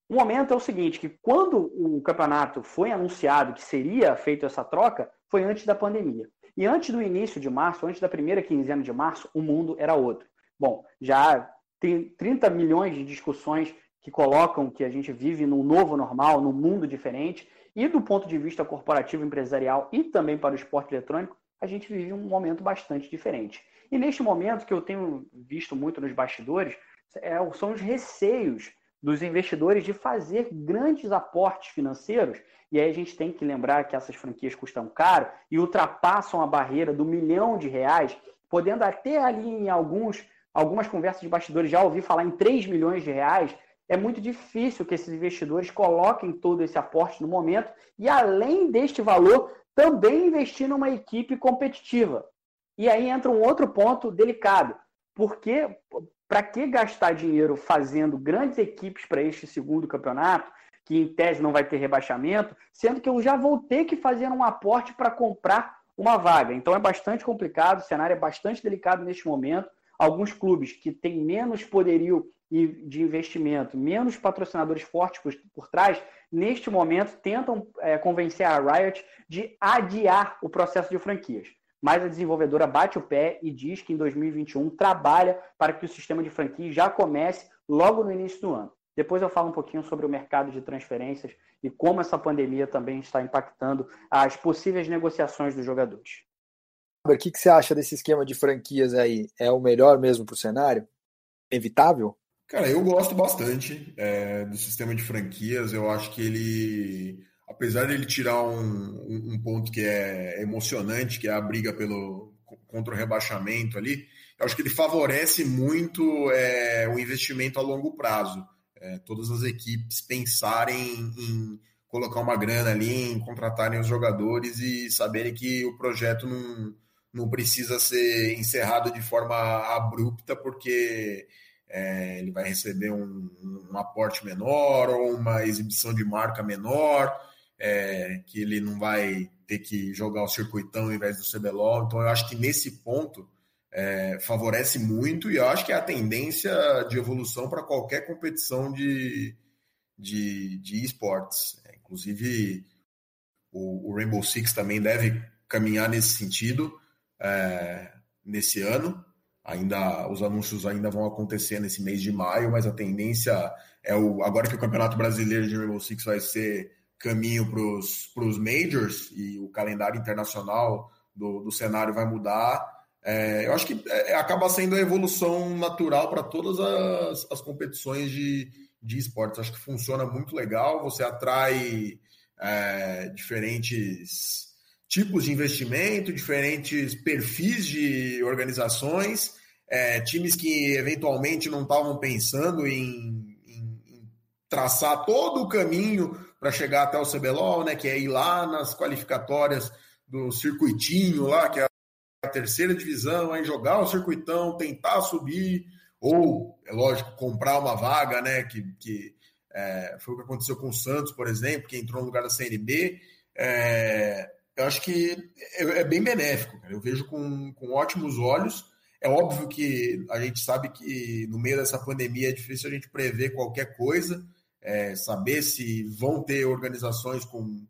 O momento é o seguinte, que quando o campeonato foi anunciado que seria feita essa troca, foi antes da pandemia. E antes do início de março, antes da primeira quinzena de março, o mundo era outro. Bom, já tem 30 milhões de discussões que colocam que a gente vive num novo normal, num mundo diferente, e do ponto de vista corporativo, empresarial e também para o esporte eletrônico, a gente vive um momento bastante diferente. E neste momento que eu tenho visto muito nos bastidores, é, são os receios dos investidores de fazer grandes aportes financeiros. E aí a gente tem que lembrar que essas franquias custam caro e ultrapassam a barreira do milhão de reais, podendo até ali em alguns, algumas conversas de bastidores já ouvir falar em 3 milhões de reais. É muito difícil que esses investidores coloquem todo esse aporte no momento e, além deste valor, também investir numa equipe competitiva. E aí entra um outro ponto delicado, porque para que gastar dinheiro fazendo grandes equipes para este segundo campeonato, que em tese não vai ter rebaixamento, sendo que eu já vou ter que fazer um aporte para comprar uma vaga. Então é bastante complicado, o cenário é bastante delicado neste momento. Alguns clubes que têm menos poderio de investimento, menos patrocinadores fortes por, por trás, neste momento tentam é, convencer a Riot de adiar o processo de franquias mas a desenvolvedora bate o pé e diz que em 2021 trabalha para que o sistema de franquia já comece logo no início do ano. Depois eu falo um pouquinho sobre o mercado de transferências e como essa pandemia também está impactando as possíveis negociações dos jogadores. O que, que você acha desse esquema de franquias aí? É o melhor mesmo para o cenário? Evitável? Cara, eu gosto bastante é, do sistema de franquias. Eu acho que ele apesar de ele tirar um, um, ponto que é emocionante, que é a briga pelo contra o rebaixamento ali, eu acho que ele favorece muito é, o investimento a longo prazo. É, todas as equipes pensarem em colocar uma grana ali, em contratarem os jogadores e saberem que o projeto não, não precisa ser encerrado de forma abrupta, porque é, ele vai receber um, um aporte menor ou uma exibição de marca menor é, que ele não vai ter que jogar o circuitão ao invés do CBLOL. Então, eu acho que nesse ponto é, favorece muito e eu acho que é a tendência de evolução para qualquer competição de, de, de esportes. É, inclusive, o, o, Rainbow Six também deve caminhar nesse sentido é, nesse ano. Ainda os anúncios ainda vão acontecer nesse mês de maio, mas a tendência é o agora que o Campeonato Brasileiro de Rainbow Six vai ser caminho para os majors e o calendário internacional do, do cenário vai mudar. É, eu acho que é, acaba sendo a evolução natural para todas as, as competições de, de esportes. Acho que funciona muito legal, você atrai é, diferentes tipos de investimento, diferentes perfis de organizações, é, times que eventualmente não estavam pensando em, em, em traçar todo o caminho para chegar até o CBLOL, né? Que é ir lá nas qualificatórias do circuitinho lá, que é a terceira divisão, aí jogar o circuitão, tentar subir, ou, é lógico, comprar uma vaga, né? Que, que é, foi o que aconteceu com o Santos, por exemplo, que entrou no lugar da CNB. É, eu acho que é, é bem benéfico, cara. eu vejo com, com ótimos olhos. É óbvio que a gente sabe que no meio dessa pandemia é difícil a gente prever qualquer coisa, é, saber se vão ter organizações com,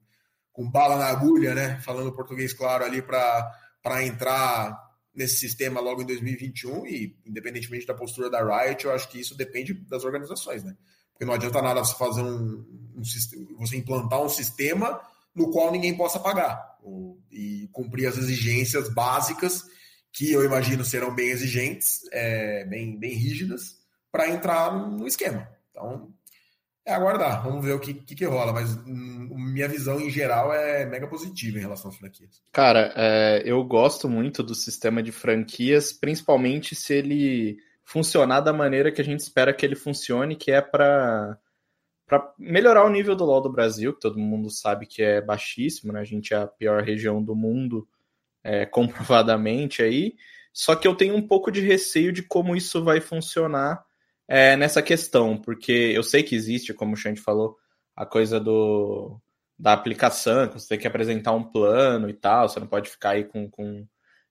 com bala na agulha, né? Falando português claro ali para entrar nesse sistema logo em 2021 e independentemente da postura da Riot, eu acho que isso depende das organizações, né? Porque não adianta nada você fazer um, um você implantar um sistema no qual ninguém possa pagar ou, e cumprir as exigências básicas que eu imagino serão bem exigentes, é, bem, bem rígidas para entrar no esquema. Então, é aguardar, vamos ver o que, que, que rola, mas hum, minha visão em geral é mega positiva em relação às franquias. Cara, é, eu gosto muito do sistema de franquias, principalmente se ele funcionar da maneira que a gente espera que ele funcione, que é para melhorar o nível do LoL do Brasil, que todo mundo sabe que é baixíssimo, né? A gente é a pior região do mundo, é, comprovadamente aí. Só que eu tenho um pouco de receio de como isso vai funcionar é, nessa questão, porque eu sei que existe, como o Xande falou, a coisa do da aplicação, que você tem que apresentar um plano e tal, você não pode ficar aí com, com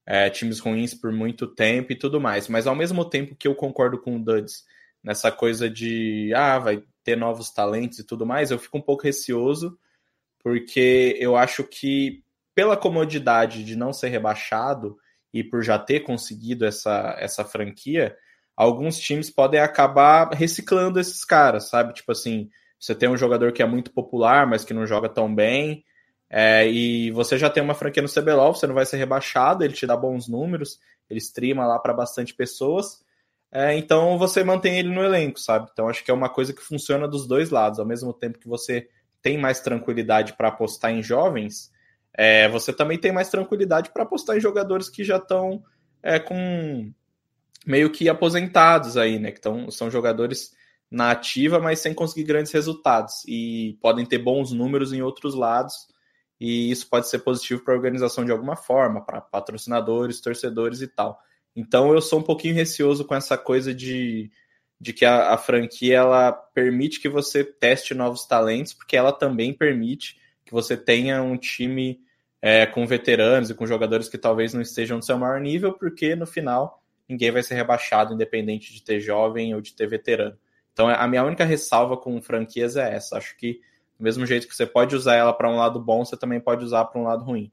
é, times ruins por muito tempo e tudo mais. Mas ao mesmo tempo que eu concordo com o Duds nessa coisa de ah, vai ter novos talentos e tudo mais, eu fico um pouco receoso, porque eu acho que pela comodidade de não ser rebaixado e por já ter conseguido essa, essa franquia, alguns times podem acabar reciclando esses caras, sabe? Tipo assim, você tem um jogador que é muito popular, mas que não joga tão bem, é, e você já tem uma franquia no CBLOL, você não vai ser rebaixado, ele te dá bons números, ele streama lá para bastante pessoas. é, então você mantém ele no elenco, sabe? Então acho que é uma coisa que funciona dos dois lados. Ao mesmo tempo que você tem mais tranquilidade para apostar em jovens, é, você também tem mais tranquilidade para apostar em jogadores que já estão é, com meio que aposentados aí, né? Que tão, são jogadores na ativa, mas sem conseguir grandes resultados e podem ter bons números em outros lados. E isso pode ser positivo para a organização de alguma forma, para patrocinadores, torcedores e tal. Então eu sou um pouquinho receoso com essa coisa de, de que a, a franquia ela permite que você teste novos talentos, porque ela também permite que você tenha um time é, com veteranos e com jogadores que talvez não estejam no seu maior nível, porque no final ninguém vai ser rebaixado, independente de ter jovem ou de ter veterano. Então a minha única ressalva com franquias é essa. Acho que do mesmo jeito que você pode usar ela para um lado bom, você também pode usar para um lado ruim.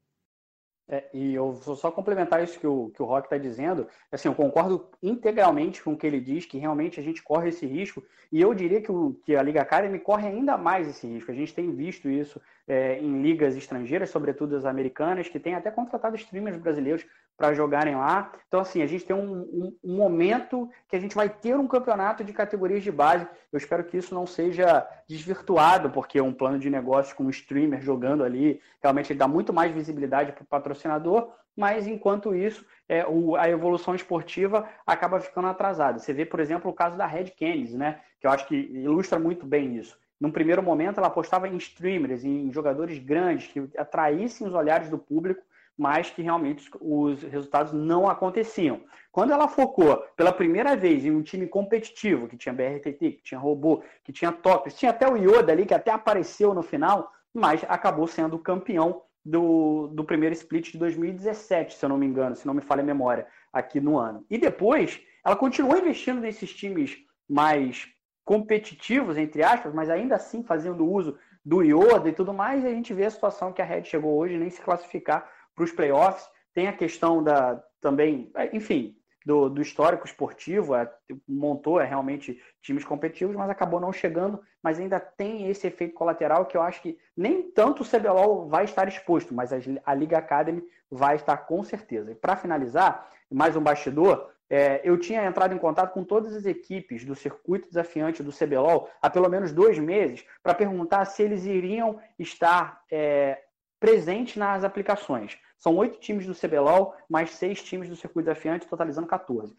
É, e eu vou só complementar isso que o, que o Rock está dizendo. Assim, eu concordo integralmente com o que ele diz, que realmente a gente corre esse risco. E eu diria que, o, que a Liga Academy corre ainda mais esse risco. A gente tem visto isso é, em ligas estrangeiras, sobretudo as americanas, que tem até contratado streamers brasileiros para jogarem lá. Então, assim, a gente tem um, um, um, momento que a gente vai ter um campeonato de categorias de base. Eu espero que isso não seja desvirtuado, porque um plano de negócio com um streamer jogando ali, realmente dá muito mais visibilidade para o patrocinador, mas enquanto isso, é, o, a evolução esportiva acaba ficando atrasada. Você vê, por exemplo, o caso da Red Canids, né? Que eu acho que ilustra muito bem isso. Num primeiro momento, ela apostava em streamers, em jogadores grandes que atraíssem os olhares do público mas que realmente os resultados não aconteciam. Quando ela focou pela primeira vez em um time competitivo, que tinha BRTT, que tinha Robô, que tinha Tops, tinha até o Yoda ali, que até apareceu no final, mas acabou sendo campeão do, do primeiro split de 2017, se eu não me engano, se não me falha a memória, aqui no ano. E depois, ela continuou investindo nesses times mais competitivos, entre aspas, mas ainda assim fazendo uso do Yoda e tudo mais, e a gente vê a situação que a Red chegou hoje, nem se classificar para os playoffs. Tem a questão da também, é, enfim, do, do histórico esportivo, é, montou é, realmente times competitivos, mas acabou não chegando, mas ainda tem esse efeito colateral que eu acho que nem tanto o CBLOL vai estar exposto, mas a, a Liga Academy vai estar com certeza. E para finalizar, mais um bastidor, é, eu tinha entrado em contato com todas as equipes do circuito desafiante do CBLOL há pelo menos dois meses para perguntar se eles iriam estar é, presentes nas aplicações. São oito times do CBLOL, mais seis times do circuito desafiante, totalizando 14.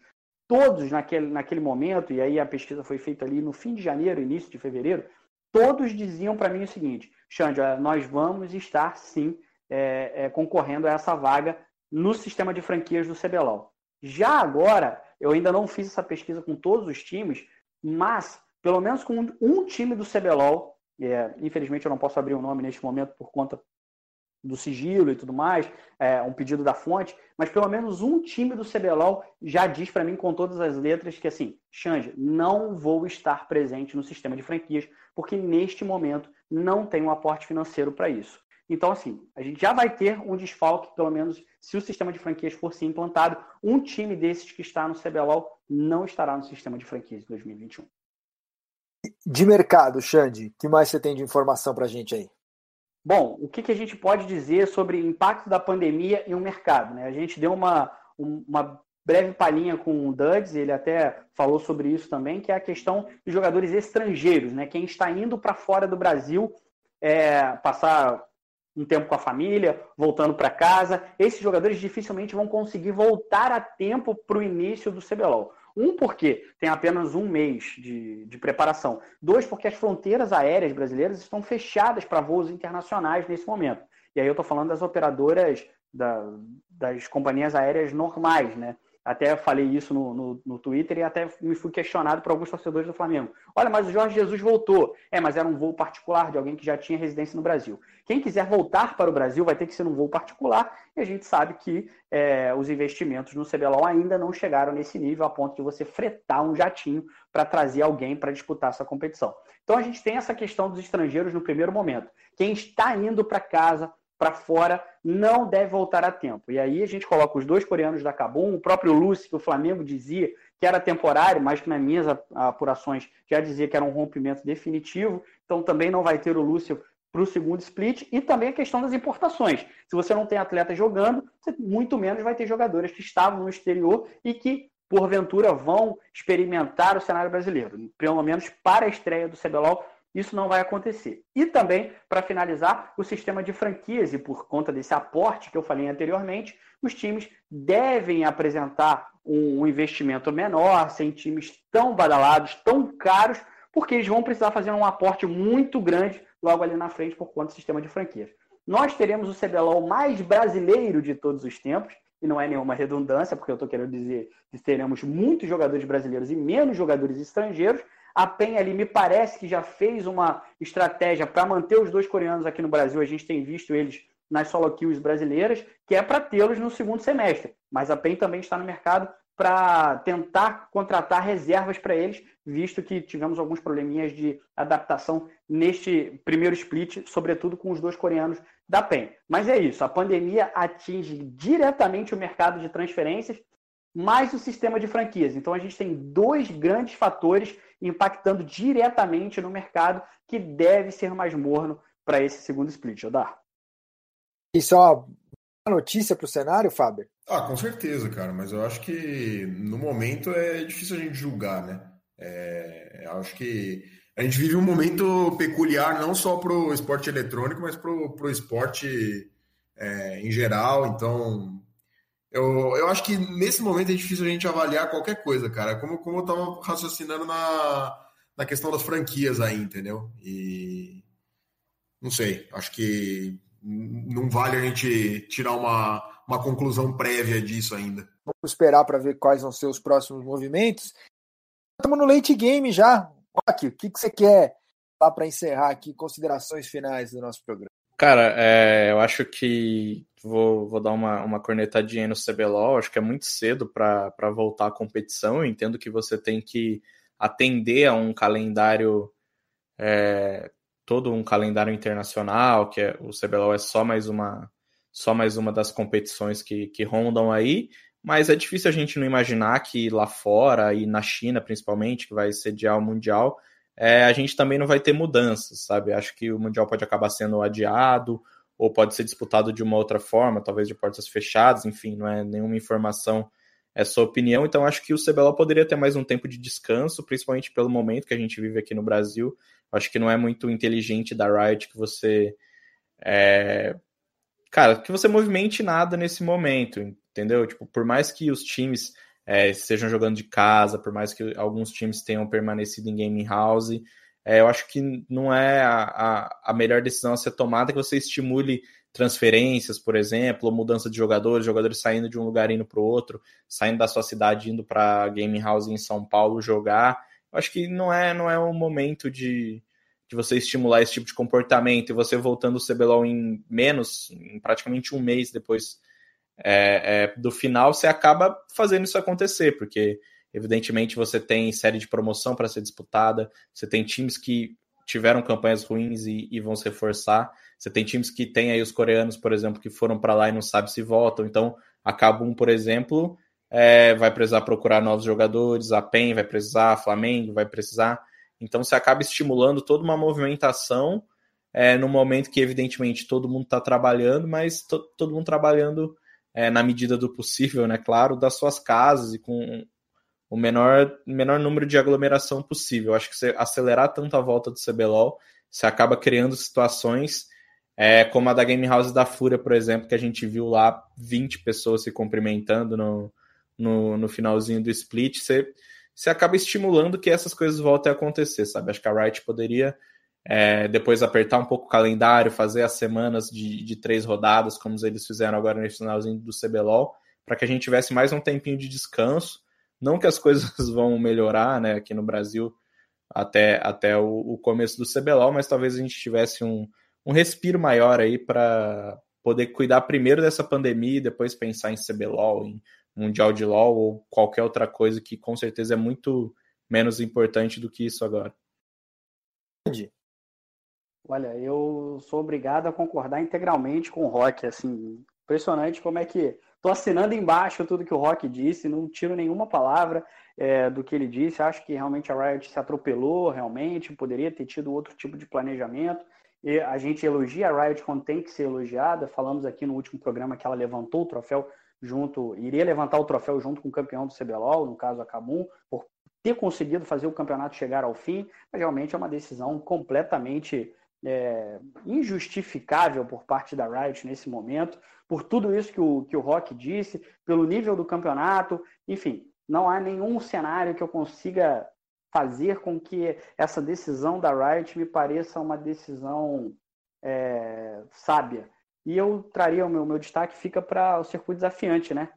Todos naquele, naquele momento, e aí a pesquisa foi feita ali no fim de janeiro, início de fevereiro, todos diziam para mim o seguinte: Xande, nós vamos estar sim é, é, concorrendo a essa vaga no sistema de franquias do CBLOL. Já agora, eu ainda não fiz essa pesquisa com todos os times, mas pelo menos com um time do CBLOL, é, infelizmente eu não posso abrir o nome neste momento por conta do sigilo e tudo mais, é, um pedido da fonte, mas pelo menos um time do CBLOL já diz para mim com todas as letras que assim, Xande, não vou estar presente no sistema de franquias, porque neste momento não tem um aporte financeiro para isso. Então, assim, a gente já vai ter um desfalque, pelo menos se o sistema de franquias for sim implantado, um time desses que está no CBLOL não estará no sistema de franquias de 2021. De mercado, Xande, que mais você tem de informação para a gente aí? Bom, o que, que a gente pode dizer sobre o impacto da pandemia em um mercado? Né? A gente deu uma, uma breve palhinha com o Duds, ele até falou sobre isso também, que é a questão dos jogadores estrangeiros, né? quem está indo para fora do Brasil é, passar um tempo com a família, voltando para casa. Esses jogadores dificilmente vão conseguir voltar a tempo para o início do CBLOL. Um, porque tem apenas um mês de, de preparação. Dois, porque as fronteiras aéreas brasileiras estão fechadas para voos internacionais nesse momento. E aí eu estou falando das operadoras da, das companhias aéreas normais, né? Até falei isso no, no, no, Twitter e até me fui questionado por alguns torcedores do Flamengo. Olha, mas o Jorge Jesus voltou. É, mas era um voo particular de alguém que já tinha residência no Brasil. Quem quiser voltar para o Brasil vai ter que ser um voo particular e a gente sabe que é, os investimentos no CBLOL ainda não chegaram nesse nível a ponto de você fretar um jatinho para trazer alguém para disputar essa competição. Então a gente tem essa questão dos estrangeiros no primeiro momento. Quem está indo para casa para fora não deve voltar a tempo. E aí a gente coloca os dois coreanos da Cabum, o próprio Lúcio, que o Flamengo dizia que era temporário, mas que nas minhas apurações já dizia que era um rompimento definitivo. Então também não vai ter o Lúcio para o segundo split. E também a questão das importações. Se você não tem atleta jogando, você muito menos vai ter jogadores que estavam no exterior e que porventura vão experimentar o cenário brasileiro, pelo menos para a estreia do CBLOL, isso não vai acontecer. E também, para finalizar, o sistema de franquias, e por conta desse aporte que eu falei anteriormente, os times devem apresentar um investimento menor, sem times tão badalados, tão caros, porque eles vão precisar fazer um aporte muito grande logo ali na frente por conta do sistema de franquias. Nós teremos o CBLOL mais brasileiro de todos os tempos, e não é nenhuma redundância, porque eu estou querendo dizer que teremos muitos jogadores brasileiros e menos jogadores estrangeiros, a PEN ali me parece que já fez uma estratégia para manter os dois coreanos aqui no Brasil. A gente tem visto eles nas solo kills brasileiras, que é para tê-los no segundo semestre. Mas a PEN também está no mercado para tentar contratar reservas para eles, visto que tivemos alguns probleminhas de adaptação neste primeiro split, sobretudo com os dois coreanos da PEN. Mas é isso, a pandemia atinge diretamente o mercado de transferências, mais o sistema de franquias. Então a gente tem dois grandes fatores impactando diretamente no mercado que deve ser mais morno para esse segundo split, Odar. E só uma notícia para o cenário, Fábio? Ah, com certeza, cara, mas eu acho que no momento é difícil a gente julgar, né? É, acho que a gente vive um momento peculiar não só para o esporte eletrônico, mas para o esporte é, em geral. Então, eu, eu acho que nesse momento é difícil a gente avaliar qualquer coisa, cara. Como, como eu estava raciocinando na, na questão das franquias aí, entendeu? E não sei, acho que não vale a gente tirar uma, uma conclusão prévia disso ainda. Vamos esperar para ver quais vão ser os próximos movimentos. Estamos no late game já. Rock, o que, que você quer para encerrar aqui? Considerações finais do nosso programa. Cara, é, eu acho que vou, vou dar uma, uma cornetadinha no CBLOL. Acho que é muito cedo para voltar à competição. Eu entendo que você tem que atender a um calendário, é, todo um calendário internacional, que é, o CBLOL é só mais uma, só mais uma das competições que, que rondam aí. Mas é difícil a gente não imaginar que lá fora e na China, principalmente, que vai sediar o Mundial, é, a gente também não vai ter mudanças, sabe? Acho que o Mundial pode acabar sendo adiado ou pode ser disputado de uma outra forma, talvez de portas fechadas, enfim, não é nenhuma informação, é sua opinião. Então acho que o CBLOL poderia ter mais um tempo de descanso, principalmente pelo momento que a gente vive aqui no Brasil. Acho que não é muito inteligente da Riot que você. É... Cara, que você movimente nada nesse momento, entendeu? Tipo, por mais que os times é, estejam jogando de casa, por mais que alguns times tenham permanecido em gaming house. É, eu acho que não é a, a, a, melhor decisão a ser tomada que você estimule transferências, por exemplo, ou mudança de jogadores, jogadores saindo de um lugar indo para o outro, saindo da sua cidade indo para gaming house em São Paulo jogar. Eu acho que não é não é o momento de, de você estimular esse tipo de comportamento e você voltando o CBLOL em menos, em praticamente um mês depois é, é, do final, você acaba fazendo isso acontecer, porque evidentemente você tem série de promoção para ser disputada, você tem times que tiveram campanhas ruins e, e, vão se reforçar, você tem times que têm aí os coreanos, por exemplo, que foram para lá e não sabe se voltam, então acabam, por exemplo, é, vai precisar procurar novos jogadores, a PEN vai precisar, a Flamengo vai precisar, então você acaba estimulando toda uma movimentação é, no momento que, evidentemente, todo mundo está trabalhando, mas to, todo mundo trabalhando é, na medida do possível, né, claro, das suas casas e com o menor, menor número de aglomeração possível. Acho que você acelerar tanto a volta do CBLOL, você acaba criando situações é, como a da Game House da Fúria, por exemplo, que a gente viu lá 20 pessoas se cumprimentando no, no, no finalzinho do split. Você, você acaba estimulando que essas coisas voltem a acontecer, sabe? Acho que a Riot poderia é, depois apertar um pouco o calendário, fazer as semanas de, de três rodadas, como eles fizeram agora no finalzinho do CBLOL, para que a gente tivesse mais um tempinho de descanso. Não que as coisas vão melhorar né, aqui no Brasil até, até o, o começo do CBLOL, mas talvez a gente tivesse um, um respiro maior aí para poder cuidar primeiro dessa pandemia e depois pensar em CBLOL, em Mundial de LOL ou qualquer outra coisa que com certeza é muito menos importante do que isso agora. Olha, eu sou obrigado a concordar integralmente com o Rock, assim, impressionante como é que estou assinando embaixo tudo que o Rock disse, não tiro nenhuma palavra é, do que ele disse, acho que realmente a Riot se atropelou, realmente, poderia ter tido outro tipo de planejamento, e a gente elogia a Riot quando tem que ser elogiada, falamos aqui no último programa que ela levantou o troféu junto, iria levantar o troféu junto com o campeão do CBLOL, no caso a Kabum, por ter conseguido fazer o campeonato chegar ao fim, mas realmente é uma decisão completamente é, injustificável por parte da Riot nesse momento, por tudo isso que o, que o Rock disse, pelo nível do campeonato, enfim, não há nenhum cenário que eu consiga fazer com que essa decisão da Riot me pareça uma decisão é, sábia. E eu traria o meu, meu destaque, fica para o circuito desafiante, né?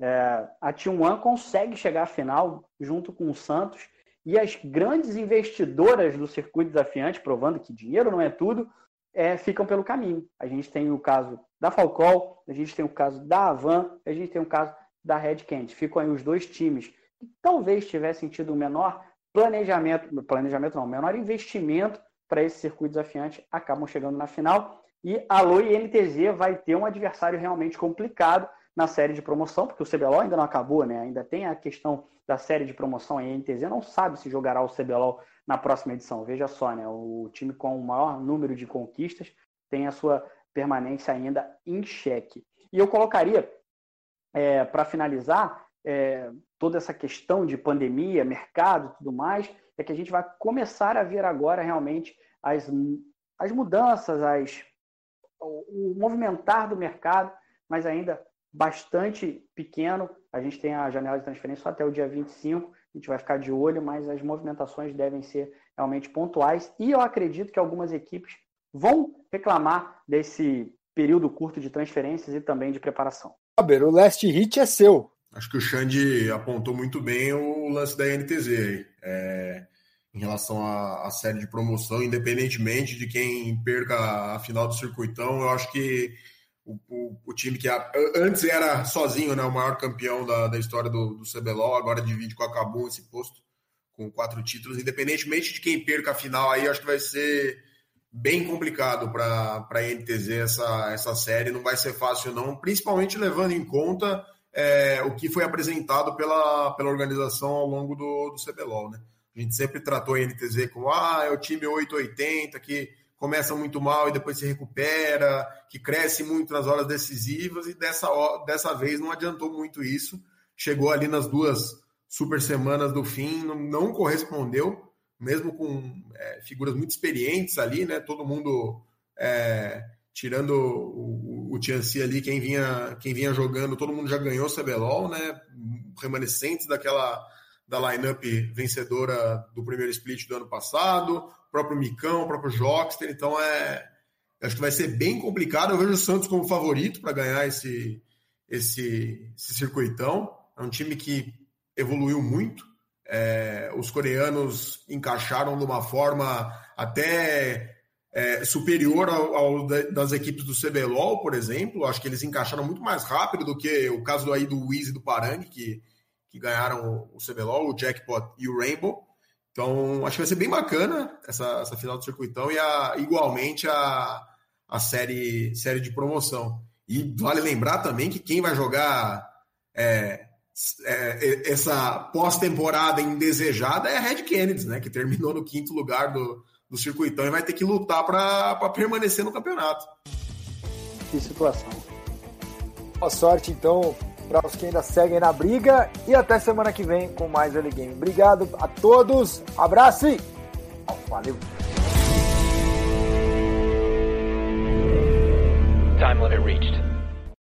É, a T1 consegue chegar à final junto com o Santos e as grandes investidoras do circuito desafiante, provando que dinheiro não é tudo, é, ficam pelo caminho. A gente tem o caso da Falcol, a gente tem o caso da Avan, a gente tem o caso da Red Candy. Ficam aí os dois times que talvez tivessem tido um menor planejamento, planejamento não, menor investimento para esse circuito desafiante, acabam chegando na final. E a Loi NTZ vai ter um adversário realmente complicado na série de promoção, porque o CBLOL ainda não acabou, né? Ainda tem a questão da série de promoção. A NTZ não sabe se jogará o CBLOL na próxima edição. Veja só, né? O time com o maior número de conquistas tem a sua permanência ainda em xeque. E eu colocaria, é, para finalizar, é, toda essa questão de pandemia, mercado tudo mais, é que a gente vai começar a ver agora realmente as, as mudanças, as, o, o movimentar do mercado, mas ainda bastante pequeno. A gente tem a janela de transferência só até o dia 25, a gente vai ficar de olho, mas as movimentações devem ser realmente pontuais. E eu acredito que algumas equipes vão reclamar desse período curto de transferências e também de preparação. Faber, o last hit é seu. Acho que o Xande apontou muito bem o lance da NTZ. É, em relação à, à, série de promoção, independentemente de quem perca a final do circuitão, eu acho que o, o, o time que a, antes era sozinho né, o maior campeão da, da história do, do CBLOL, agora divide com a Cabum esse posto, com quatro títulos, independentemente de quem perca a final, aí acho que vai ser bem complicado para a NTZ essa, essa série, não vai ser fácil não, principalmente levando em conta é, o que foi apresentado pela, pela organização ao longo do, do CBLOL, né? A gente sempre tratou a NTZ como ah, é o time 880 que começa muito mal e depois se recupera, que cresce muito nas horas decisivas, e dessa, dessa vez não adiantou muito isso. Chegou ali nas duas super semanas do fim, não, não correspondeu, mesmo com é, figuras muito experientes ali, né? Todo mundo é, tirando o, o Tianci ali, quem vinha, quem vinha jogando, todo mundo já ganhou o CBLOL, né? Remanescentes daquela da lineup vencedora do primeiro split do ano passado, próprio Micão, o próprio Jockster, então é acho que vai ser bem complicado. Eu vejo o Santos como favorito para ganhar esse, esse, esse circuitão. É um time que evoluiu muito. É, os coreanos encaixaram de uma forma até é, superior ao, ao, das equipes do CBLOL, por exemplo. Acho que eles encaixaram muito mais rápido do que o caso aí do Wiz e do Parang, que, que ganharam o CBLOL, o Jackpot e o Rainbow. Então, acho que vai ser bem bacana essa, essa final do circuitão e a, igualmente a, a série, série de promoção. E vale lembrar também que quem vai jogar é, é, essa pós-temporada indesejada é a Red Kennedy, né? Que terminou no quinto lugar do, do circuitão e vai ter que lutar para permanecer no campeonato. Que situação. Boa sorte, então, para os que ainda seguem na briga. E até semana que vem com mais Early Game. Obrigado a todos, abraço e valeu! Time limit reached.